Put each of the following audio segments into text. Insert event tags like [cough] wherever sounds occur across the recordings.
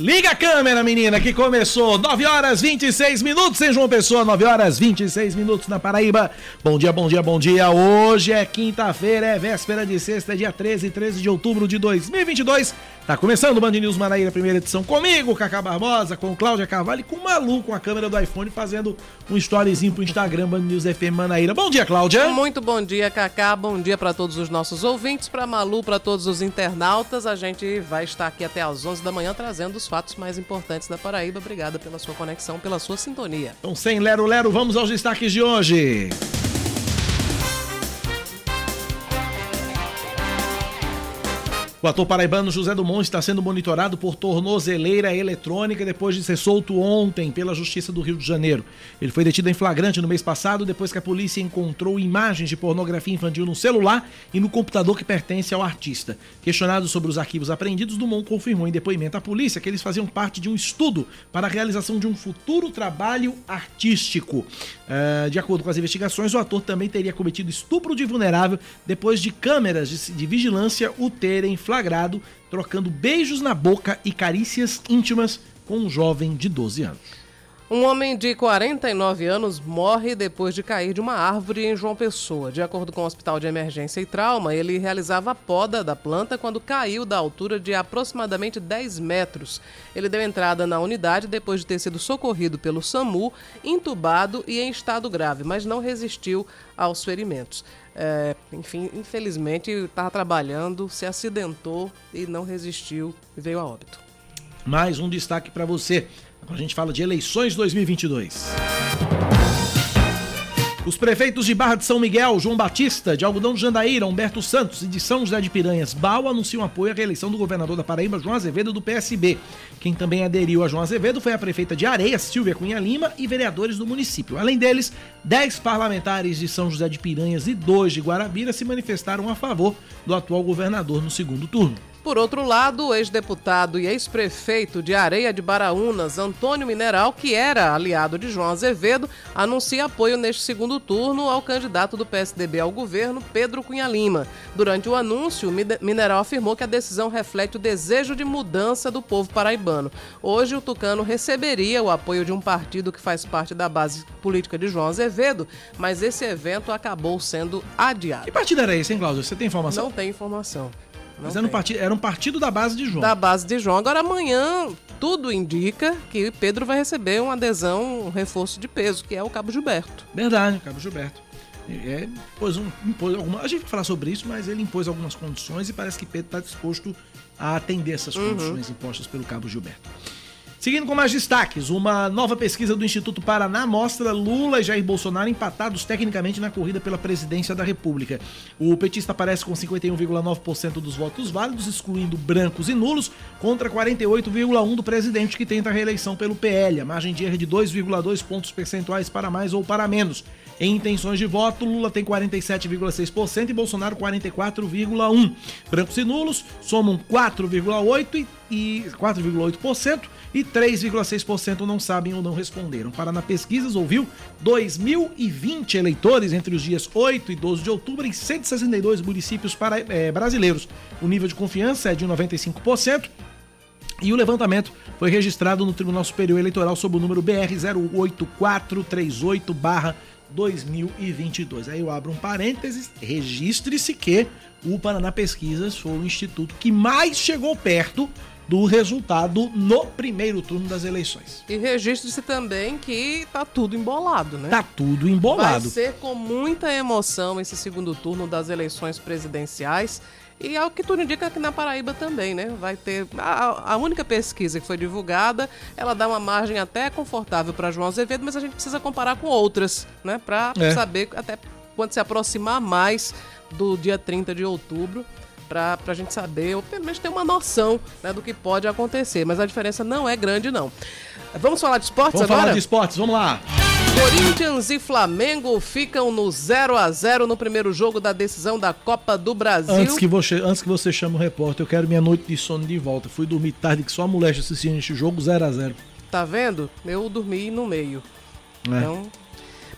Liga a câmera, menina, que começou 9 horas 26 minutos em João Pessoa, 9 horas 26 minutos na Paraíba. Bom dia, bom dia, bom dia. Hoje é quinta-feira, é véspera de sexta, é dia 13, 13 de outubro de 2022. Tá começando o Band News Manaíra, primeira edição comigo, Cacá Barbosa, com Cláudia Carvalho e com o Malu com a câmera do iPhone fazendo um storyzinho pro Instagram Band News FM Manaíra. Bom dia, Cláudia. Muito bom dia, Cacá. Bom dia para todos os nossos ouvintes, para Malu, para todos os internautas. A gente vai estar aqui até às 11 da manhã trazendo os fatos mais importantes da Paraíba. Obrigada pela sua conexão, pela sua sintonia. Então, sem lero lero, vamos aos destaques de hoje. O ator paraibano José Dumont está sendo monitorado por tornozeleira eletrônica depois de ser solto ontem pela Justiça do Rio de Janeiro. Ele foi detido em flagrante no mês passado depois que a polícia encontrou imagens de pornografia infantil no celular e no computador que pertence ao artista. Questionado sobre os arquivos apreendidos, Dumont confirmou em depoimento à polícia que eles faziam parte de um estudo para a realização de um futuro trabalho artístico. Uh, de acordo com as investigações, o ator também teria cometido estupro de vulnerável depois de câmeras de, vigilância o terem flagrado trocando beijos na boca e carícias íntimas com um jovem de 12 anos. Um homem de 49 anos morre depois de cair de uma árvore em João Pessoa. De acordo com o Hospital de Emergência e Trauma, ele realizava a poda da planta quando caiu da altura de aproximadamente 10 metros. Ele deu entrada na unidade depois de ter sido socorrido pelo SAMU, entubado e em estado grave, mas não resistiu aos ferimentos. É, enfim, infelizmente estava trabalhando, se acidentou e não resistiu e veio a óbito. Mais um destaque para você. Agora a gente fala de eleições 2022. Os prefeitos de Barra de São Miguel, João Batista, de Algodão de Jandaíra, Humberto Santos e de São José de Piranhas, Bal anunciam apoio à reeleição do governador da Paraíba, João Azevedo, do PSB. Quem também aderiu a João Azevedo foi a prefeita de Areia, Silvia Cunha Lima, e vereadores do município. Além deles, 10 parlamentares de São José de Piranhas e dois de Guarabira se manifestaram a favor do atual governador no segundo turno. Por outro lado, o ex-deputado e ex-prefeito de Areia de Baraunas, Antônio Mineral, que era aliado de João Azevedo, anuncia apoio neste segundo turno ao candidato do PSDB ao governo, Pedro Cunha Lima. Durante o anúncio, Mineral afirmou que a decisão reflete o desejo de mudança do povo paraibano. Hoje, o Tucano receberia o apoio de um partido que faz parte da base política de João Azevedo, mas esse evento acabou sendo adiado. Que partido era esse, hein, Cláudio? Você tem informação? Não tem informação. Mas era um, partido, era um partido da base de João. Da base de João. Agora amanhã tudo indica que Pedro vai receber uma adesão, um reforço de peso, que é o Cabo Gilberto. Verdade, o Cabo Gilberto. É, impôs um, impôs alguma, a gente vai falar sobre isso, mas ele impôs algumas condições e parece que Pedro está disposto a atender essas uhum. condições uhum. impostas pelo Cabo Gilberto. Seguindo com mais destaques, uma nova pesquisa do Instituto Paraná mostra Lula e Jair Bolsonaro empatados tecnicamente na corrida pela presidência da República. O petista aparece com 51,9% dos votos válidos, excluindo brancos e nulos, contra 48,1% do presidente que tenta a reeleição pelo PL. A margem de erro é de 2,2 pontos percentuais para mais ou para menos. Em intenções de voto, Lula tem 47,6% e Bolsonaro 44,1%. Brancos e nulos somam 4,8% e 4,8% e 3,6% não sabem ou não responderam. Paraná Pesquisas ouviu 2.020 eleitores entre os dias 8 e 12 de outubro em 162 municípios para, é, brasileiros. O nível de confiança é de 95%. E o levantamento foi registrado no Tribunal Superior Eleitoral sob o número BR 08438 2022. Aí eu abro um parênteses, registre-se que o Paraná Pesquisas foi o instituto que mais chegou perto do resultado no primeiro turno das eleições. E registre-se também que tá tudo embolado, né? Tá tudo embolado. Vai ser com muita emoção esse segundo turno das eleições presidenciais. E ao que tudo indica aqui na Paraíba também, né? Vai ter. A, a, única pesquisa que foi divulgada, ela dá uma margem até confortável para João Azevedo, mas a gente precisa comparar com outras, né? Para é. saber até quando se aproximar mais do dia 30 de outubro para a gente saber, ou pelo menos ter uma noção né, do que pode acontecer. Mas a diferença não é grande, não. Vamos falar de esportes vamos agora? Vamos falar de esportes, vamos lá. Corinthians e Flamengo ficam no 0 a 0 no primeiro jogo da decisão da Copa do Brasil. Antes que você, antes que você chame o repórter, eu quero minha noite de sono de volta. Fui dormir tarde que só a mulher assistindo este jogo 0 a 0 tá vendo? Eu dormi no meio. É. Então.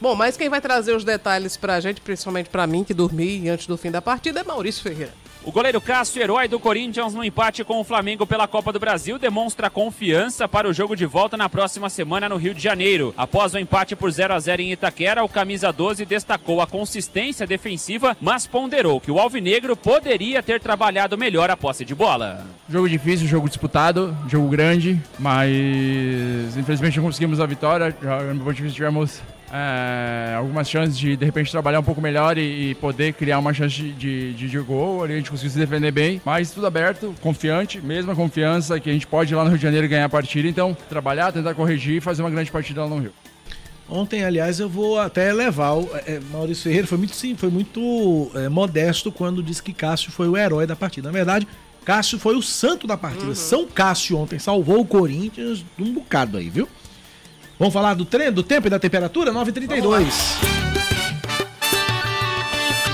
Bom, mas quem vai trazer os detalhes pra gente, principalmente pra mim, que dormi antes do fim da partida, é Maurício Ferreira. O goleiro Cássio, herói do Corinthians no empate com o Flamengo pela Copa do Brasil, demonstra confiança para o jogo de volta na próxima semana no Rio de Janeiro. Após o empate por 0 a 0 em Itaquera, o camisa 12 destacou a consistência defensiva, mas ponderou que o alvinegro poderia ter trabalhado melhor a posse de bola. Jogo difícil, jogo disputado, jogo grande, mas infelizmente não conseguimos a vitória. Já tivemos é, algumas chances de de repente trabalhar um pouco melhor e, e poder criar uma chance de, de, de, de gol. Ali a gente conseguiu se defender bem, mas tudo aberto, confiante, mesma confiança que a gente pode ir lá no Rio de Janeiro ganhar a partida. Então, trabalhar, tentar corrigir e fazer uma grande partida lá no Rio. Ontem, aliás, eu vou até levar o é, Maurício Ferreira foi muito sim, foi muito é, modesto quando disse que Cássio foi o herói da partida. Na verdade, Cássio foi o santo da partida. Uhum. São Cássio ontem salvou o Corinthians de um bocado aí, viu? Vamos falar do treino, do tempo e da temperatura? 9h32.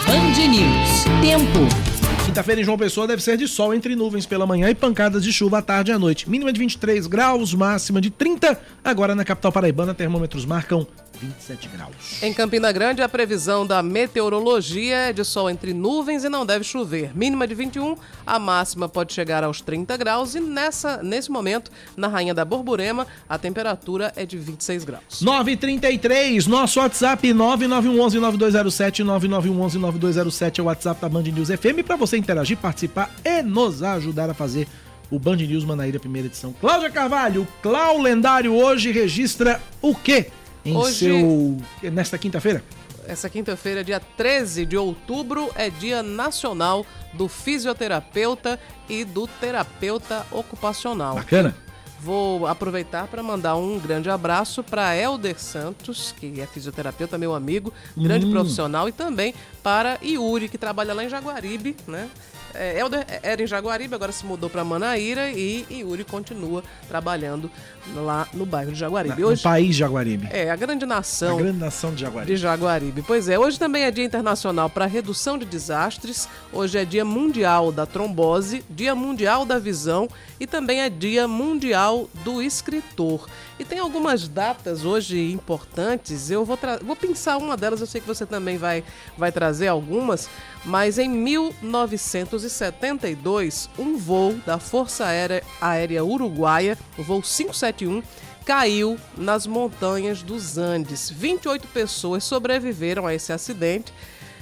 Band News. Tempo. Quinta-feira em João Pessoa deve ser de sol entre nuvens pela manhã e pancadas de chuva à tarde e à noite. Mínima de 23 graus, máxima de 30. Agora na capital paraibana, termômetros marcam 27 graus. Em Campina Grande, a previsão da meteorologia é de sol entre nuvens e não deve chover. Mínima de 21, a máxima pode chegar aos 30 graus e nessa, nesse momento, na Rainha da Borborema, a temperatura é de 26 graus. 933, nosso WhatsApp 9911-9207, 9911-9207 é o WhatsApp da Band News FM para você interagir, participar e nos ajudar a fazer o Band News Manaíra, primeira edição. Cláudia Carvalho, Clau Lendário hoje registra o quê? Em Hoje- seu. nesta quinta-feira? Essa quinta-feira, dia 13 de outubro, é Dia Nacional do Fisioterapeuta e do Terapeuta Ocupacional. Bacana? Vou aproveitar para mandar um grande abraço para Helder Santos, que é fisioterapeuta, meu amigo, grande Hum. profissional, e também para Yuri, que trabalha lá em Jaguaribe, né? É, Helder era em Jaguaribe, agora se mudou para Manaíra e Yuri continua trabalhando lá no bairro de Jaguaribe. No Hoje país Jaguaribe. é a grande A nação grande nação de Jaguaribe. de Jaguaribe. Pois é, hoje também é Dia Internacional para Redução de Desastres, hoje é Dia Mundial da Trombose, Dia Mundial da Visão e também é Dia Mundial do Escritor. E tem algumas datas hoje importantes, eu vou, vou pensar uma delas, eu sei que você também vai, vai trazer algumas, mas em 1972, um voo da Força Aérea, Aérea Uruguaia, o voo 571, caiu nas montanhas dos Andes. 28 pessoas sobreviveram a esse acidente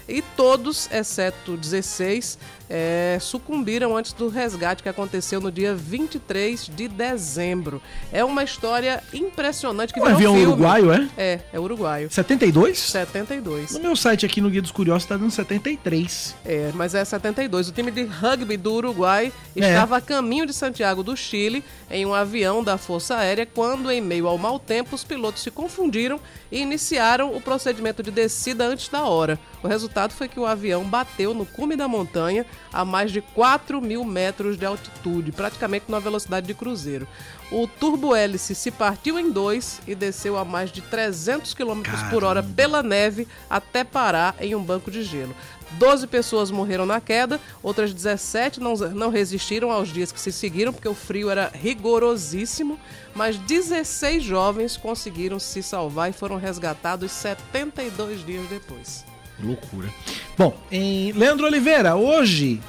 e todos, exceto 16, eh, sucumbiram antes do resgate que aconteceu no dia 23 de dezembro. É uma história impressionante que Um virou avião filme. uruguaio, é? É, é uruguaio. 72? 72. No meu site aqui no Guia dos Curiosos tá dando 73. É, mas é 72. O time de rugby do Uruguai É. estava a caminho de Santiago do Chile em um avião da Força Aérea quando, em meio ao mau tempo, os pilotos se confundiram e iniciaram o procedimento de descida antes da hora. O resultado foi que o avião bateu no cume da montanha a mais de 4 mil metros de altitude, praticamente numa velocidade de cruzeiro. O turbo-hélice se partiu em dois e desceu a mais de 300 km por hora pela neve até parar em um banco de gelo. 12 pessoas morreram na queda, outras 17 não, não resistiram aos dias que se seguiram, porque o frio era rigorosíssimo, mas 16 jovens conseguiram se salvar e foram resgatados 72 dias depois. Loucura. Bom, em Leandro Oliveira, hoje,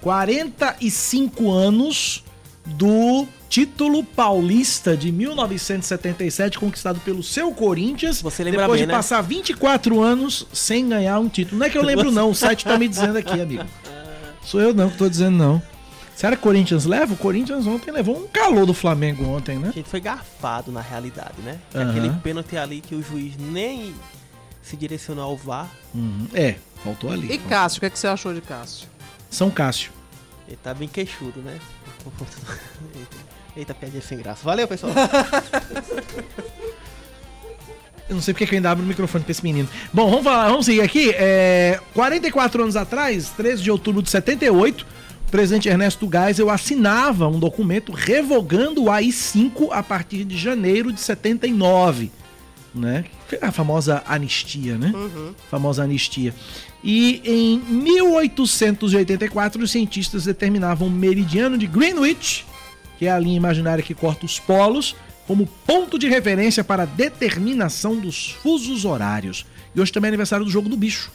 45 anos do título paulista de 1977 conquistado pelo seu Corinthians. Você lembra depois bem, de né? passar 24 anos sem ganhar um título. Não é que eu lembro não, o site tá me dizendo aqui, amigo. Sou eu não que tô dizendo não. Será que o Corinthians leva? O Corinthians ontem levou um calor do Flamengo ontem, né? A gente foi garfado na realidade, né? Aham. Aquele pênalti ali que o juiz nem se direcionou ao VAR. Uhum. É, faltou ali. E Cássio, o que, é que você achou de Cássio? São Cássio. Ele tá bem queixudo, né? Eita, [laughs] eita piadinha sem graça. Valeu, pessoal. [laughs] Eu não sei porque que eu ainda abro o microfone pra esse menino. Bom, vamos falar, vamos seguir aqui. É, 44 anos atrás, 13 de outubro de 78, o presidente Ernesto Geisel assinava um documento revogando o AI-5 a partir de janeiro de 79. Né? A famosa anistia, né? Famosa anistia. E em 1884, os cientistas determinavam o meridiano de Greenwich, que é a linha imaginária que corta os polos, como ponto de referência para a determinação dos fusos horários. E hoje também é aniversário do Jogo do Bicho.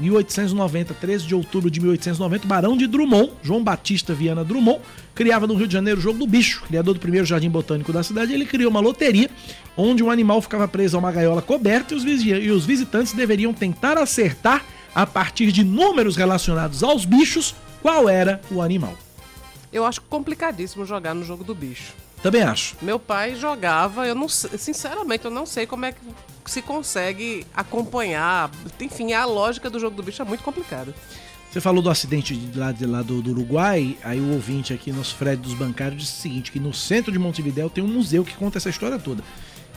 1890, 13 de outubro de 1890, Barão de Drummond, João Batista Viana Drummond, criava no Rio de Janeiro o Jogo do Bicho, criador do primeiro jardim botânico da cidade. Ele criou uma loteria onde um animal ficava preso a uma gaiola coberta e os, visitantes deveriam tentar acertar, a partir de números relacionados aos bichos, qual era o animal. Eu acho complicadíssimo jogar no jogo do bicho. Também acho. Meu pai jogava, eu não sinceramente, eu não sei como é que se consegue acompanhar. Enfim, a lógica do jogo do bicho é muito complicada. Você falou do acidente de lá, de lá do, do, Uruguai, aí o ouvinte aqui, nosso Fred dos Bancários, disse o seguinte, que no centro de Montevidéu tem um museu que conta essa história toda.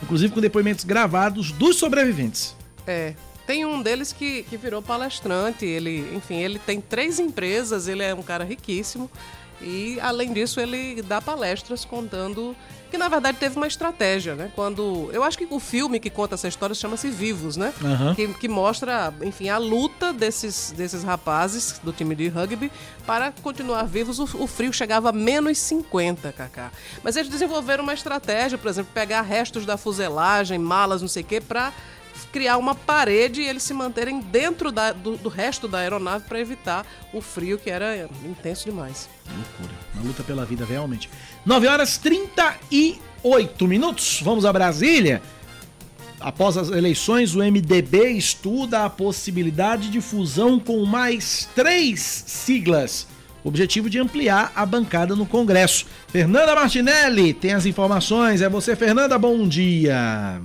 Inclusive com depoimentos gravados dos sobreviventes. É, tem um deles que, que virou palestrante, ele, enfim, ele tem três empresas, ele é um cara riquíssimo, e além disso ele dá palestras contando que na verdade teve uma estratégia, né? Quando. Eu acho que o filme que conta essa história chama-se Vivos, né? Uhum. Que, que, mostra, enfim, a luta desses, desses rapazes do time de rugby para continuar vivos. O, o frio chegava a menos 50, Kaká. Mas eles desenvolveram uma estratégia, por exemplo, pegar restos da fuselagem, malas, não sei o quê, para criar uma parede e eles se manterem dentro da, do, do, resto da aeronave para evitar o frio que era intenso demais. Loucura. Uma luta pela vida, realmente. 9 horas 38 minutos. Vamos a Brasília. Após as eleições, o MDB estuda a possibilidade de fusão com mais três siglas. Objetivo de ampliar a bancada no Congresso. Fernanda Martinelli tem as informações. É você, Fernanda. Bom dia.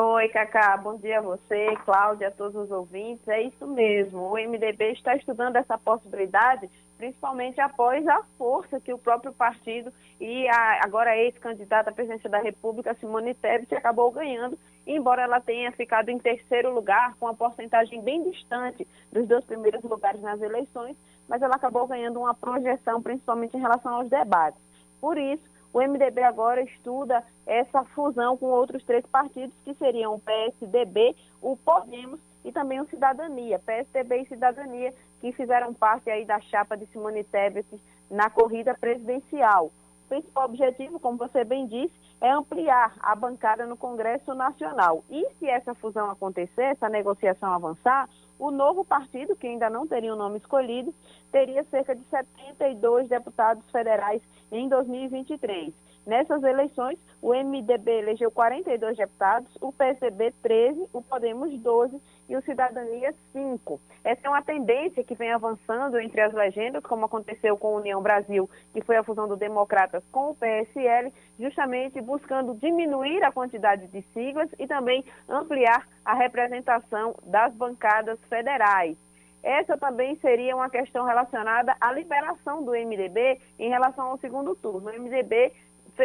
Oi, Cacá, bom dia a você, Cláudia, a todos os ouvintes. É isso mesmo, o MDB está estudando essa possibilidade, principalmente após a força que o próprio partido e a agora ex-candidata à presidência da República, Simone Tebet, acabou ganhando, embora ela tenha ficado em terceiro lugar, com uma porcentagem bem distante dos dois primeiros lugares nas eleições, mas ela acabou ganhando uma projeção, principalmente em relação aos debates. Por isso, o MDB agora estuda essa fusão com outros três partidos, que seriam o PSDB, o Podemos e também o Cidadania, PSDB e Cidadania, que fizeram parte aí da chapa de Simone Tebet na corrida presidencial. O principal objetivo, como você bem disse, é ampliar a bancada no Congresso Nacional. E se essa fusão acontecer, essa negociação avançar, o novo partido, que ainda não teria o um nome escolhido, teria cerca de 72 deputados federais em 2023. Nessas eleições, o MDB elegeu 42 deputados, o PSDB 13, o Podemos 12 e o Cidadania 5. Essa é uma tendência que vem avançando entre as legendas, como aconteceu com a União Brasil, que foi a fusão do Democratas com o PSL, justamente buscando diminuir a quantidade de siglas e também ampliar a representação das bancadas federais. Essa também seria uma questão relacionada à liberação do MDB em relação ao segundo turno. O MDB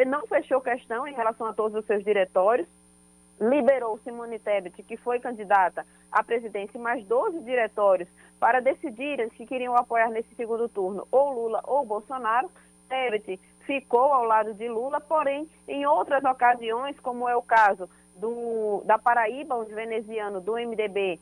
não fechou questão em relação a todos os seus diretórios, liberou Simone Tebet, que foi candidata à presidência, mais 12 diretórios para decidirem se queriam apoiar nesse segundo turno ou Lula ou Bolsonaro. Tebet ficou ao lado de Lula, porém, em outras ocasiões, como é o caso do, da Paraíba, onde o veneziano do MDB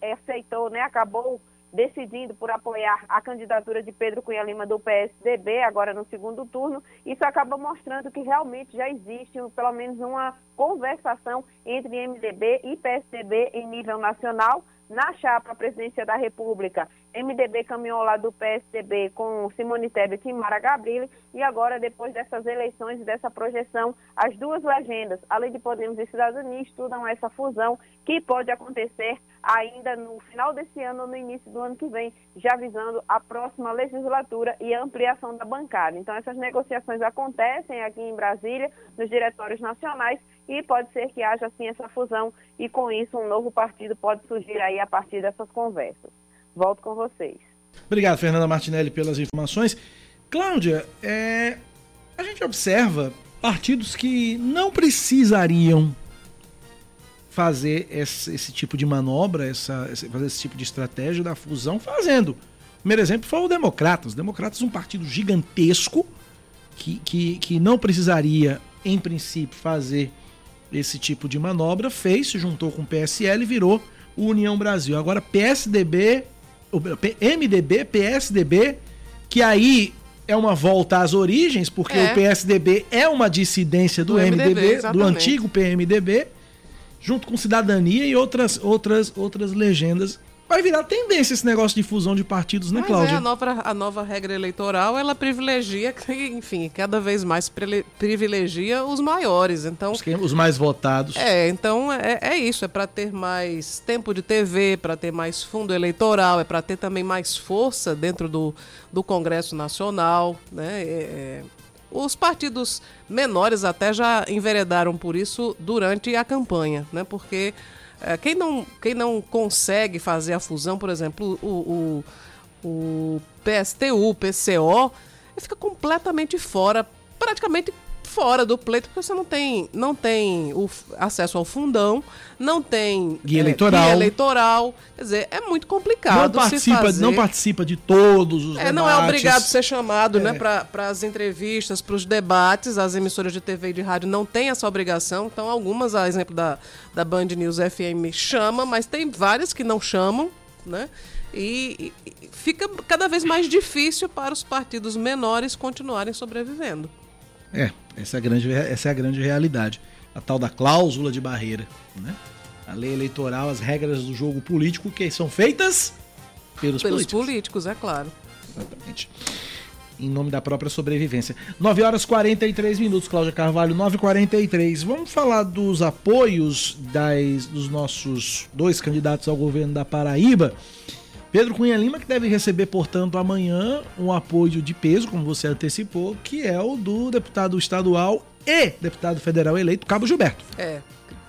aceitou, né, acabou decidindo por apoiar a candidatura de Pedro Cunha Lima do PSDB, agora no segundo turno, isso acaba mostrando que realmente já existe pelo menos uma conversação entre MDB e PSDB em nível nacional. Na chapa presidência da República, MDB caminhou lá do PSDB com Simone Tebet e Mara Gabrilli e agora, depois dessas eleições e dessa projeção, as duas legendas, além de Podemos e Cidadania, estudam essa fusão que pode acontecer ainda no final desse ano ou no início do ano que vem, já visando a próxima legislatura e a ampliação da bancada. Então, essas negociações acontecem aqui em Brasília, nos diretórios nacionais, e pode ser que haja, assim, essa fusão e, com isso, um novo partido pode surgir aí a partir dessas conversas. Volto com vocês. Obrigado, Fernanda Martinelli, pelas informações. Cláudia, é... a gente observa partidos que não precisariam fazer esse, esse tipo de manobra, essa, fazer esse tipo de estratégia da fusão, fazendo. O primeiro exemplo foi o Democratas. Os Democratas, um partido gigantesco que, que, que não precisaria, em princípio, fazer esse tipo de manobra, fez, se juntou com o PSL e virou o União Brasil. Agora, PSDB, MDB, PSDB, que aí é uma volta às origens, porque É. o PSDB é uma dissidência do, Do MDB, MDB, do antigo PMDB, junto com cidadania e outras, outras, outras legendas. Vai virar tendência esse negócio de fusão de partidos, né, Mas é, Cláudia? a nova, a nova regra eleitoral, ela privilegia, enfim, cada vez mais privilegia os maiores. Então, Os, que- os mais votados. é, então é, é isso, é para ter mais tempo de TV, para ter mais fundo eleitoral, é para ter também mais força dentro do, do Congresso Nacional, né? É, é, os partidos menores até já enveredaram por isso durante a campanha, né? Porque é, quem, não, quem não consegue fazer a fusão, por exemplo, o, o, o PSTU, o PCO, fica completamente fora, praticamente fora do pleito, porque você não tem, não tem o acesso ao fundão, não tem Guia é, eleitoral. guia eleitoral. Quer dizer, é muito complicado não, participa, fazer. não participa de todos os É, não é debates. obrigado a ser chamado, né, É. para as entrevistas, para os debates. As emissoras de TV e de rádio não têm essa obrigação. Então, algumas, a exemplo da, da Band News FM, chama, mas tem várias que não chamam, né? E- e fica cada vez mais difícil para os partidos menores continuarem sobrevivendo. É, essa é, a grande, essa é a grande realidade. A tal da cláusula de barreira, né? A lei eleitoral, as regras do jogo político que são feitas pelos, Pelos políticos. políticos, é claro. Exatamente. Em nome da própria sobrevivência. 9 horas 43 minutos, Cláudia Carvalho, 9h43. Vamos falar dos apoios das, dos nossos dois candidatos ao governo da Paraíba. Pedro Cunha Lima, que deve receber, portanto, amanhã um apoio de peso, como você antecipou, que é o do deputado estadual e deputado federal eleito, Cabo Gilberto. É.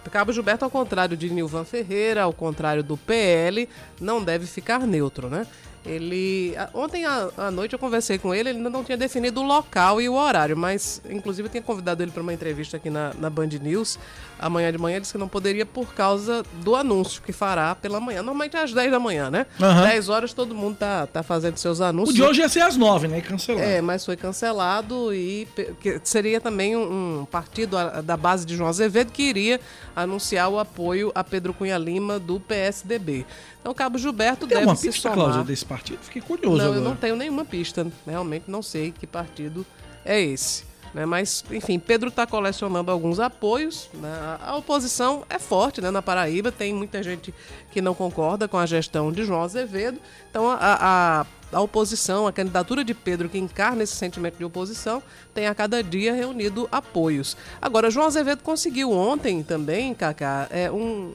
Cabo Gilberto, ao contrário de Nilvan Ferreira, ao contrário do PL, não deve ficar neutro, né? Ele. Ontem à, noite eu conversei com ele, ele ainda não tinha definido o local e o horário, mas inclusive eu tinha convidado ele para uma entrevista aqui na, na Band News. Amanhã de manhã ele disse que não poderia por causa do anúncio que fará pela manhã. Normalmente é às 10 da manhã, né? Aham. 10 horas todo mundo tá, tá fazendo seus anúncios. O de hoje ia ser às 9, né? Cancelado. É, mas foi cancelado e seria também um, um partido da base de João Azevedo que iria anunciar o apoio a Pedro Cunha Lima do PSDB. Então, Cabo Gilberto Tem deve uma se pista, somar. Cláudia, desse partido? Fiquei curioso Não, eu agora. não tenho nenhuma pista. Realmente não sei que partido é esse. né? Mas, enfim, Pedro está colecionando alguns apoios. né? A a oposição é forte né? na Paraíba, tem muita gente que não concorda com a gestão de João Azevedo. Então, a, a, a oposição, a candidatura de Pedro, que encarna esse sentimento de oposição, tem a cada dia reunido apoios. Agora, João Azevedo conseguiu ontem também, Cacá, é, um,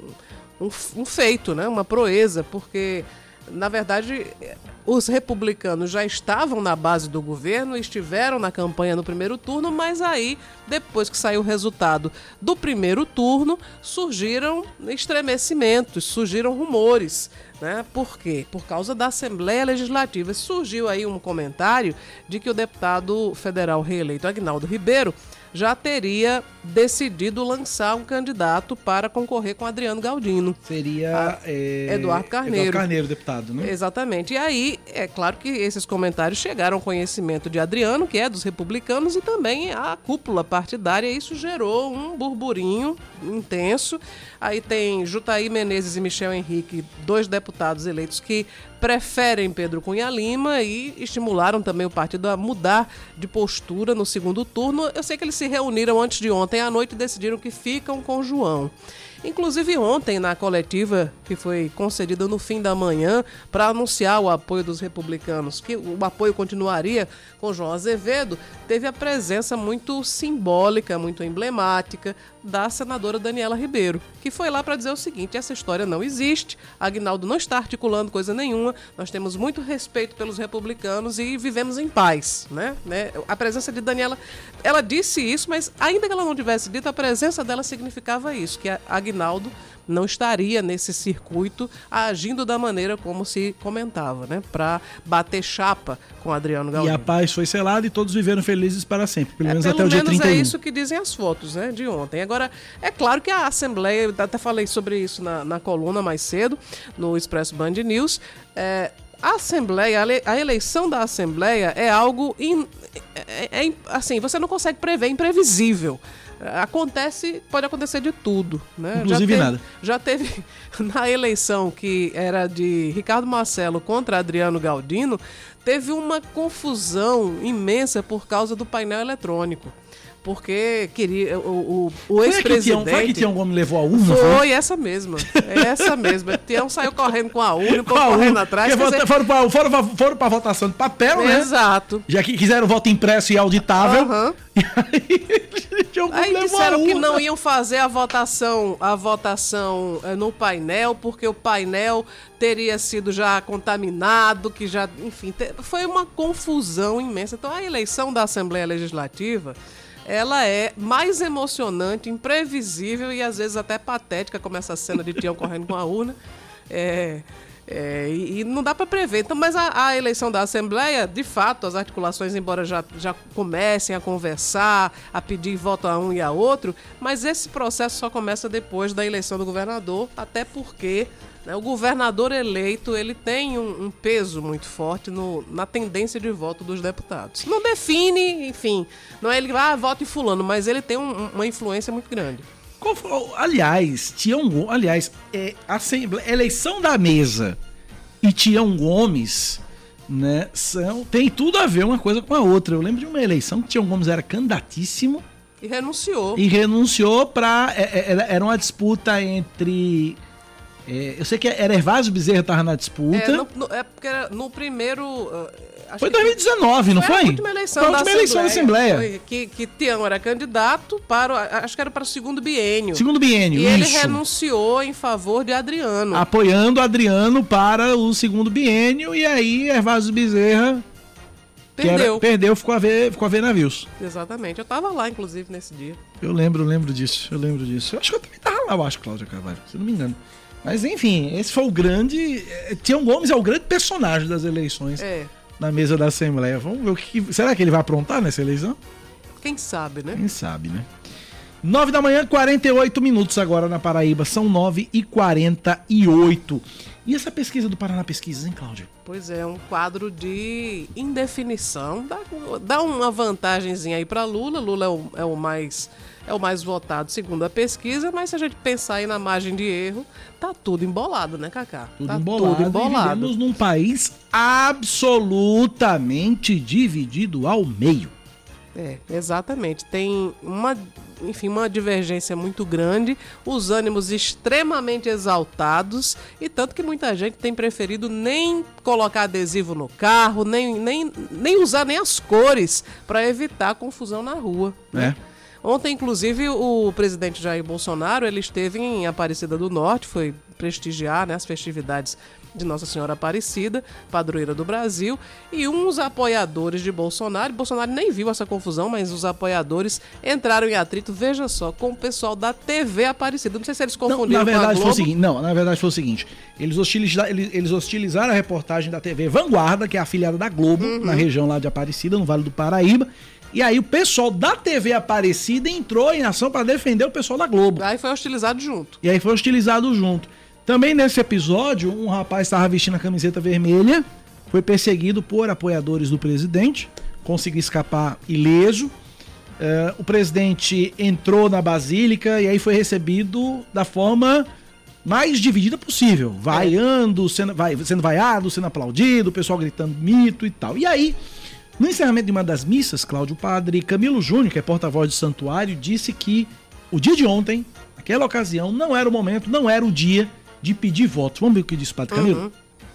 um, um feito, né? uma proeza, porque na verdade, os republicanos já estavam na base do governo, estiveram na campanha no primeiro turno, mas aí, depois que saiu o resultado do primeiro turno, surgiram estremecimentos, surgiram rumores. Né? Por quê? Por causa da Assembleia Legislativa. Surgiu aí um comentário de que o deputado federal reeleito Agnaldo Ribeiro já teria decidido lançar um candidato para concorrer com Adriano Galdino. Seria é, Eduardo Carneiro. Eduardo Carneiro, deputado, né? Exatamente. E aí, é claro que esses comentários chegaram ao conhecimento de Adriano, que é dos republicanos, e também a cúpula partidária. Isso gerou um burburinho intenso. Aí tem Jutaí Menezes e Michel Henrique, dois deputados eleitos que preferem Pedro Cunha Lima e estimularam também o partido a mudar de postura no segundo turno. Eu sei que eles se reuniram antes de ontem à noite e decidiram que ficam com João. Inclusive ontem, na coletiva que foi concedida no fim da manhã para anunciar o apoio dos republicanos, que o apoio continuaria com João Azevedo, teve a presença muito simbólica, muito emblemática da senadora Daniela Ribeiro, que foi lá para dizer o seguinte: essa história não existe, Agnaldo não está articulando coisa nenhuma, nós temos muito respeito pelos republicanos e vivemos em paz, né? né? A presença de Daniela, ela disse isso, mas ainda que ela não tivesse dito, a presença dela significava isso, que Agnaldo não estaria nesse circuito agindo da maneira como se comentava, né? Para bater chapa com Adriano E Galdino. a paz foi selada e todos viveram felizes para sempre, pelo É, menos pelo até o dia menos 31. é isso que dizem as fotos, né, de ontem. Agora, é claro que a Assembleia, eu até falei sobre isso na, na coluna mais cedo, no Expresso Band News, é, a Assembleia, a, le- a eleição da Assembleia é algo, in- é- é- é- assim, você não consegue prever, é imprevisível. acontece, pode acontecer de tudo, né? Inclusive já teve, nada. Já teve [laughs] na eleição que era de Ricardo Marcelo contra Adriano Galdino, teve uma confusão imensa por causa do painel eletrônico. Porque queria o, o, o Foi a ex-presidente. foi a que Tião Gomes levou a urna? Foi essa mesma. Essa mesma. [laughs] Tião saiu correndo com a urna, povo Qual correndo urna? atrás. Dizer- foram, pra, foram, foram votação de papel, né? Exato. Já que quiseram voto impresso e auditável. Aham. [laughs] E aí, Aí a disseram que não iam fazer a votação, a votação eh, no painel, porque o painel teria sido já contaminado, que já, enfim, foi uma confusão imensa. Então a eleição da Assembleia Legislativa, ela é mais emocionante, imprevisível e às vezes até patética, como essa cena de Tião correndo com a urna. É, é, e, e não dá para prever. Então, mas a, a eleição da Assembleia, de fato, as articulações, embora já, já comecem a conversar, a pedir voto a um e a outro, mas esse processo só começa depois da eleição do governador, até porque o governador eleito ele tem um, um peso muito forte no, na tendência de voto dos deputados. Não define, enfim, não é ele que ah, vote em fulano, mas ele tem um- uma influência muito grande. Aliás, Tião Gomes, aliás, é, Assembleia, eleição da mesa e Tião Gomes, né, são, tem tudo a ver uma coisa com a outra. Eu lembro de uma eleição que Tião Gomes era candidatíssimo E renunciou. e renunciou para era uma disputa entre é, eu sei que era Ervásio Bezerra estava na disputa. É, no- no- é porque era no primeiro. acho foi que 2019, não foi? a última eleição Foi a da última eleição da Assembleia. Foi, que, que Tião era candidato para. Acho que era para o segundo biênio. Segundo biênio, E ele isso. renunciou em favor de Adriano. Apoiando Adriano para o segundo biênio e aí Ervásio Bezerra que era- Perdeu. perdeu, ficou a ver, ficou a ver navios. Exatamente. Eu tava lá, inclusive, nesse dia. Eu lembro, eu lembro disso, eu lembro disso. Eu acho que eu também tava lá, eu acho, Cláudia Carvalho, se não me engano. Mas enfim, esse foi o grande. eh, Tião Gomes é o grande personagem das eleições É. na mesa da Assembleia. Vamos ver o que. Será que ele vai aprontar nessa eleição? Quem sabe, né? Quem sabe, né? 9 da manhã, 48 minutos agora na Paraíba. São 9 e 48. E essa pesquisa do Paraná Pesquisas, hein, Cláudia? Pois é, um quadro de indefinição. Dá, dá uma vantagenzinha aí para Lula. Lula é o, é o mais é o mais votado segundo a pesquisa, mas se a gente pensar aí na margem de erro, tá tudo embolado, né, Cacá? Tudo tá embolado. tudo embolado. vivemos num país absolutamente dividido ao meio. É, exatamente. Tem uma, enfim, uma divergência muito grande, os ânimos extremamente exaltados e tanto que muita gente tem preferido nem colocar adesivo no carro, nem, nem, nem usar nem as cores para evitar confusão na rua. né? É. Ontem, inclusive, o presidente Jair Bolsonaro ele esteve em Aparecida do Norte, foi prestigiar né, as festividades de Nossa Senhora Aparecida, padroeira do Brasil, e uns apoiadores de Bolsonaro, Bolsonaro nem viu essa confusão, mas os apoiadores entraram em atrito, veja só, com o pessoal da TV Aparecida. Não sei se eles Não, confundiram na com a verdade foi o seguinte, não, na verdade foi o seguinte, eles hostilizaram, eles hostilizaram a reportagem da TV Vanguarda, que é afiliada da Globo, Uhum. na região lá de Aparecida, no Vale do Paraíba, e aí o pessoal da TV Aparecida entrou em ação para defender o pessoal da Globo. Aí foi hostilizado junto. E aí foi hostilizado junto. Também nesse episódio, um rapaz estava vestindo a camiseta vermelha, foi perseguido por apoiadores do presidente, conseguiu escapar ileso. Eh, o presidente entrou na basílica e aí foi recebido da forma mais dividida possível, vaiando, sendo, vai, sendo vaiado, sendo aplaudido, o pessoal gritando mito e tal. E aí, no encerramento de uma das missas, Cláudio, padre Camilo Júnior, que é porta-voz do santuário, disse que o dia de ontem, naquela ocasião, não era o momento, não era o dia de pedir votos. Vamos ver o que disse o padre Camilo?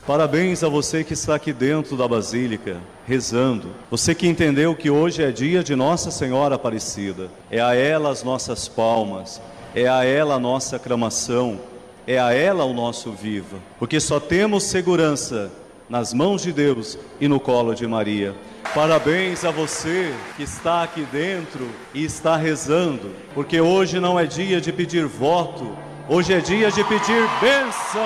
Parabéns a você que está aqui dentro da Basílica, rezando. Você que entendeu que hoje é dia de Nossa Senhora Aparecida. É a ela as nossas palmas, é a ela a nossa aclamação, é a ela o nosso viva. Porque só temos segurança nas mãos de Deus e no colo de Maria. Parabéns a você que está aqui dentro e está rezando, porque hoje não é dia de pedir voto, hoje é dia de pedir bênção.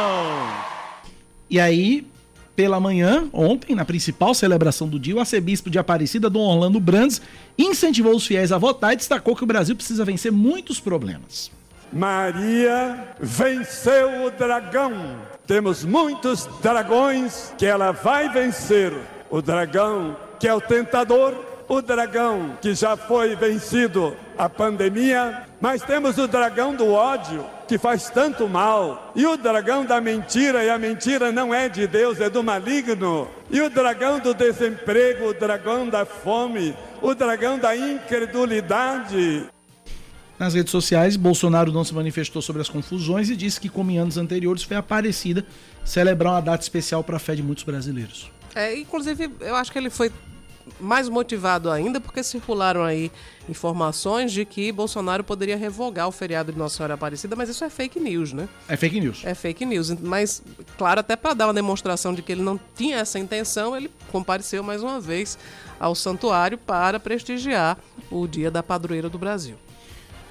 E aí, pela manhã, ontem, na principal celebração do dia, o arcebispo de Aparecida, Dom Orlando Brandes, incentivou os fiéis a votar e destacou que o Brasil precisa vencer muitos problemas. Maria venceu o dragão. Temos muitos dragões que ela vai vencer. O dragão que é o tentador, o dragão que já foi vencido a pandemia, mas temos o dragão do ódio que faz tanto mal, e o dragão da mentira, e a mentira não é de Deus, é do maligno, e o dragão do desemprego, o dragão da fome, o dragão da incredulidade. Nas redes sociais, Bolsonaro não se manifestou sobre as confusões e disse que, como em anos anteriores, foi Aparecida celebrar uma data especial para a fé de muitos brasileiros. É, inclusive, eu acho que ele foi mais motivado ainda porque circularam aí informações de que Bolsonaro poderia revogar o feriado de Nossa Senhora Aparecida, mas isso é fake news, né? É fake news. É fake news, mas claro, até para dar uma demonstração de que ele não tinha essa intenção, ele compareceu mais uma vez ao santuário para prestigiar o Dia da Padroeira do Brasil.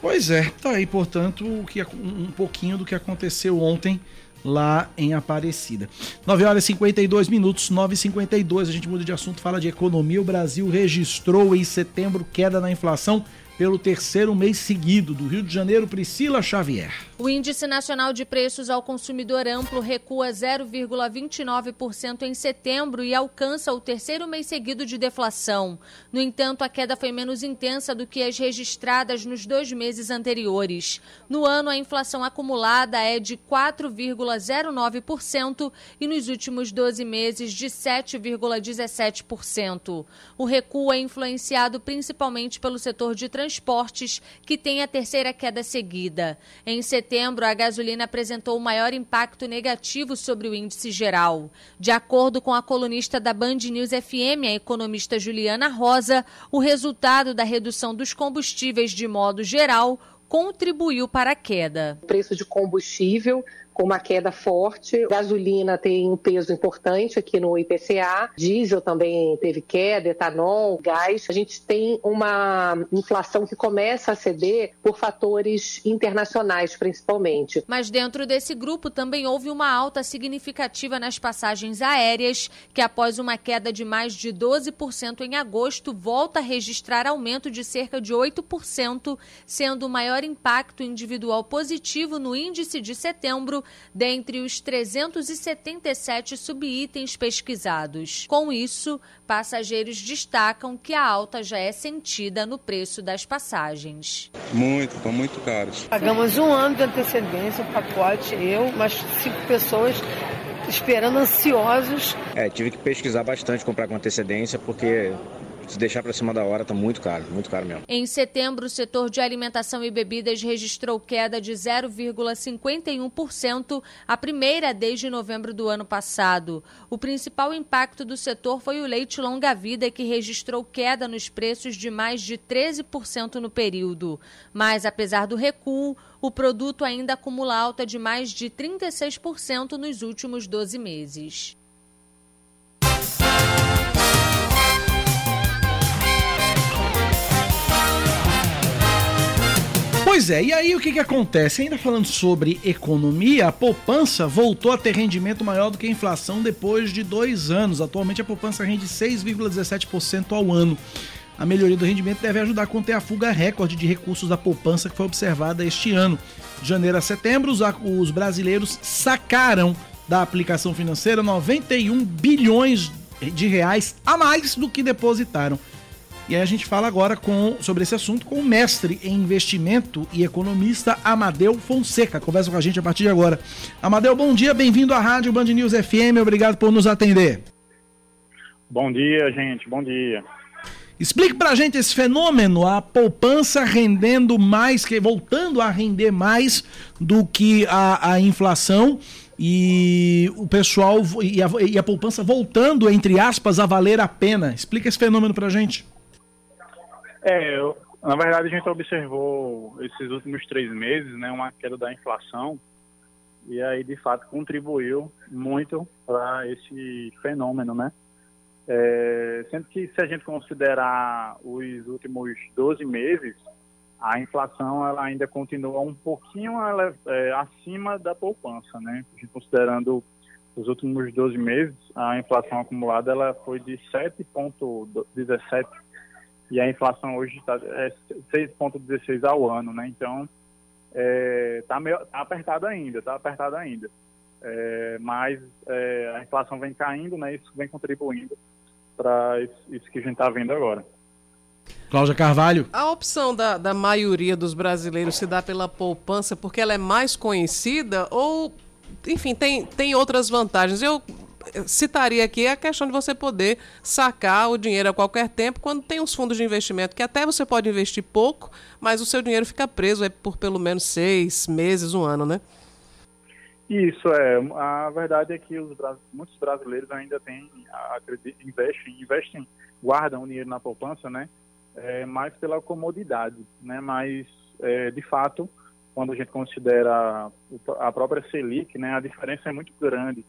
Pois é, tá aí, portanto, o que, um pouquinho do que aconteceu ontem lá em Aparecida. 9 horas e 52 minutos, 9 e 52 a gente muda de assunto, fala de economia. O Brasil registrou em setembro queda na inflação pelo terceiro mês seguido. Do Rio de Janeiro, Priscila Xavier. O Índice Nacional de Preços ao Consumidor Amplo recua 0,29% em setembro e alcança o terceiro mês seguido de deflação. No entanto, a queda foi menos intensa do que as registradas nos dois meses anteriores. No ano, a inflação acumulada é de 4,09% e nos últimos 12 meses de 7,17%. O recuo é influenciado principalmente pelo setor de transportes, que tem a terceira queda seguida. Em setembro, setembro, a gasolina apresentou o maior impacto negativo sobre o índice geral. De acordo com a colunista da Band News FM, a economista Juliana Rosa, o resultado da redução dos combustíveis de modo geral contribuiu para a queda. O preço de combustível com uma queda forte. Gasolina tem um peso importante aqui no IPCA, diesel também teve queda, etanol, gás. A gente tem uma inflação que começa a ceder por fatores internacionais, principalmente. Mas dentro desse grupo também houve uma alta significativa nas passagens aéreas, que após uma queda de mais de 12% em agosto, volta a registrar aumento de cerca de 8%, sendo o maior impacto individual positivo no índice de setembro dentre os 377 subitens pesquisados. Com isso, passageiros destacam que a alta já é sentida no preço das passagens. Muito, estão muito caros. Pagamos um ano de antecedência, o pacote, eu, mais cinco pessoas esperando ansiosos. É, tive que pesquisar bastante, comprar com antecedência, porque se deixar para cima da hora, tá muito caro, muito caro mesmo. Em setembro, o setor de alimentação e bebidas registrou queda de 0,51%, a primeira desde novembro do ano passado. O principal impacto do setor foi o leite longa-vida, que registrou queda nos preços de mais de 13% no período. Mas, apesar do recuo, o produto ainda acumula alta de mais de 36% nos últimos 12 meses. Pois é, e aí o que, que acontece? Ainda falando sobre economia, a poupança voltou a ter rendimento maior do que a inflação depois de dois anos. Atualmente a poupança rende 6,17% ao ano. A melhoria do rendimento deve ajudar a conter a fuga recorde de recursos da poupança que foi observada este ano. De janeiro a setembro, os brasileiros sacaram da aplicação financeira 91 bilhões de reais a mais do que depositaram. E aí a gente fala agora com, sobre esse assunto com o mestre em investimento e economista Amadeu Fonseca. Conversa com a gente a partir de agora. Amadeu, bom dia, bem-vindo à Rádio Band News FM, obrigado por nos atender. Bom dia, gente, bom dia. Explique pra gente esse fenômeno, a poupança rendendo mais, que voltando a render mais do que a, a inflação e o pessoal e a, e a poupança voltando, entre aspas, a valer a pena. Explica esse fenômeno pra gente. É, eu, na verdade a gente observou esses últimos três meses, né, uma queda da inflação e aí de fato contribuiu muito para esse fenômeno, né? É, sendo que se a gente considerar os últimos 12 meses, a inflação ela ainda continua um pouquinho ela, é, acima da poupança, né? Considerando os últimos 12 meses, a inflação acumulada ela foi de 7,17 e a inflação hoje está é 6,16 ao ano, né? Então, está é, tá tá apertado ainda, está apertado ainda. É, mas é, a inflação vem caindo, né? Isso vem contribuindo para isso, isso, que a gente está vendo agora. Cláudia Carvalho. A opção da, da maioria dos brasileiros se dá pela poupança porque ela é mais conhecida ou, enfim, tem, tem outras vantagens? Eu citaria aqui a questão de você poder sacar o dinheiro a qualquer tempo quando tem uns fundos de investimento que até você pode investir pouco, mas o seu dinheiro fica preso é por pelo menos seis meses, um ano, né? Isso é. A verdade é que os, muitos brasileiros ainda têm, investem, investem, guardam o dinheiro na poupança, né? É, mais pela comodidade, né? Mas é, de fato, quando a gente considera a própria Selic, né? A diferença é muito grande.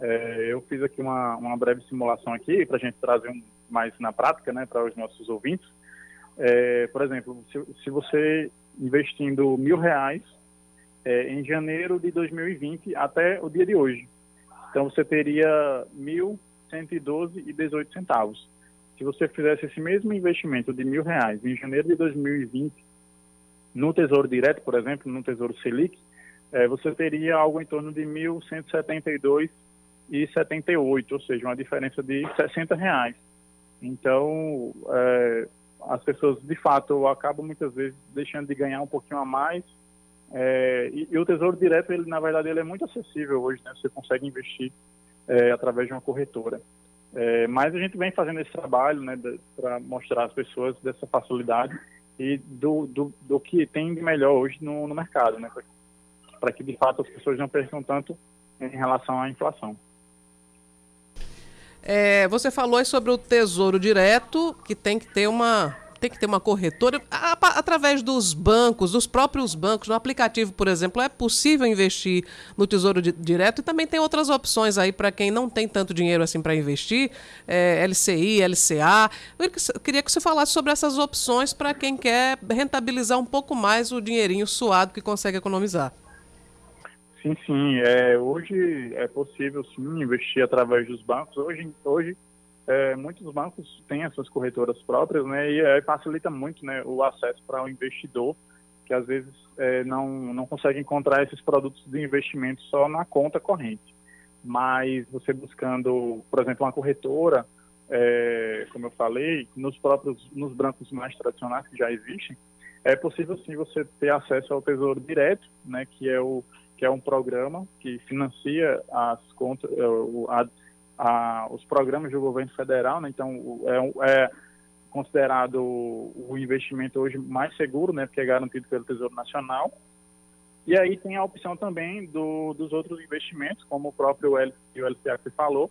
É, eu fiz aqui uma, uma breve simulação aqui para a gente trazer um, mais na prática, né? Para os nossos ouvintes. É, por exemplo, se, se você investindo mil reais é, em janeiro de 2020 até o dia de hoje. Então você teria 1.112,18 centavos. Se você fizesse esse mesmo investimento de mil reais em janeiro de 2020 no Tesouro Direto, por exemplo, no Tesouro Selic, é, você teria algo em torno de 1.172,78, ou seja, uma diferença de 60 reais. Então, é, as pessoas de fato acabam muitas vezes deixando de ganhar um pouquinho a mais é, e, e, o Tesouro Direto, ele na verdade, ele é muito acessível hoje, né? Você consegue investir é, através de uma corretora. É, mas a gente vem fazendo esse trabalho, né, para mostrar às pessoas dessa facilidade e do, do, do que tem de melhor hoje no, no mercado, né? Para que de fato as pessoas não percam tanto em relação à inflação. É, você falou sobre o Tesouro Direto, que tem que ter uma tem que ter uma corretora. A, através dos bancos, dos próprios bancos, no aplicativo, por exemplo, é possível investir no Tesouro di, Direto e também tem outras opções aí para quem não tem tanto dinheiro assim para investir, é, LCI, LCA. Eu queria que você falasse sobre essas opções para quem quer rentabilizar um pouco mais o dinheirinho suado que consegue economizar. Sim, sim. É, hoje é possível sim investir através dos bancos. Hoje, hoje é, muitos bancos têm as suas corretoras próprias, né, e é, facilita muito, né, o acesso para o investidor, que às vezes é, não, não consegue encontrar esses produtos de investimento só na conta corrente. Mas você buscando, por exemplo, uma corretora, é, como eu falei, nos próprios, nos bancos mais tradicionais que já existem, é possível sim você ter acesso ao Tesouro Direto, né, que é o que é um programa que financia as contas, é, a, a, os programas do governo federal, né? então é, é considerado o investimento hoje mais seguro, né, porque é garantido pelo Tesouro Nacional. E aí tem a opção também do, dos outros investimentos, como o próprio L, LCA que falou,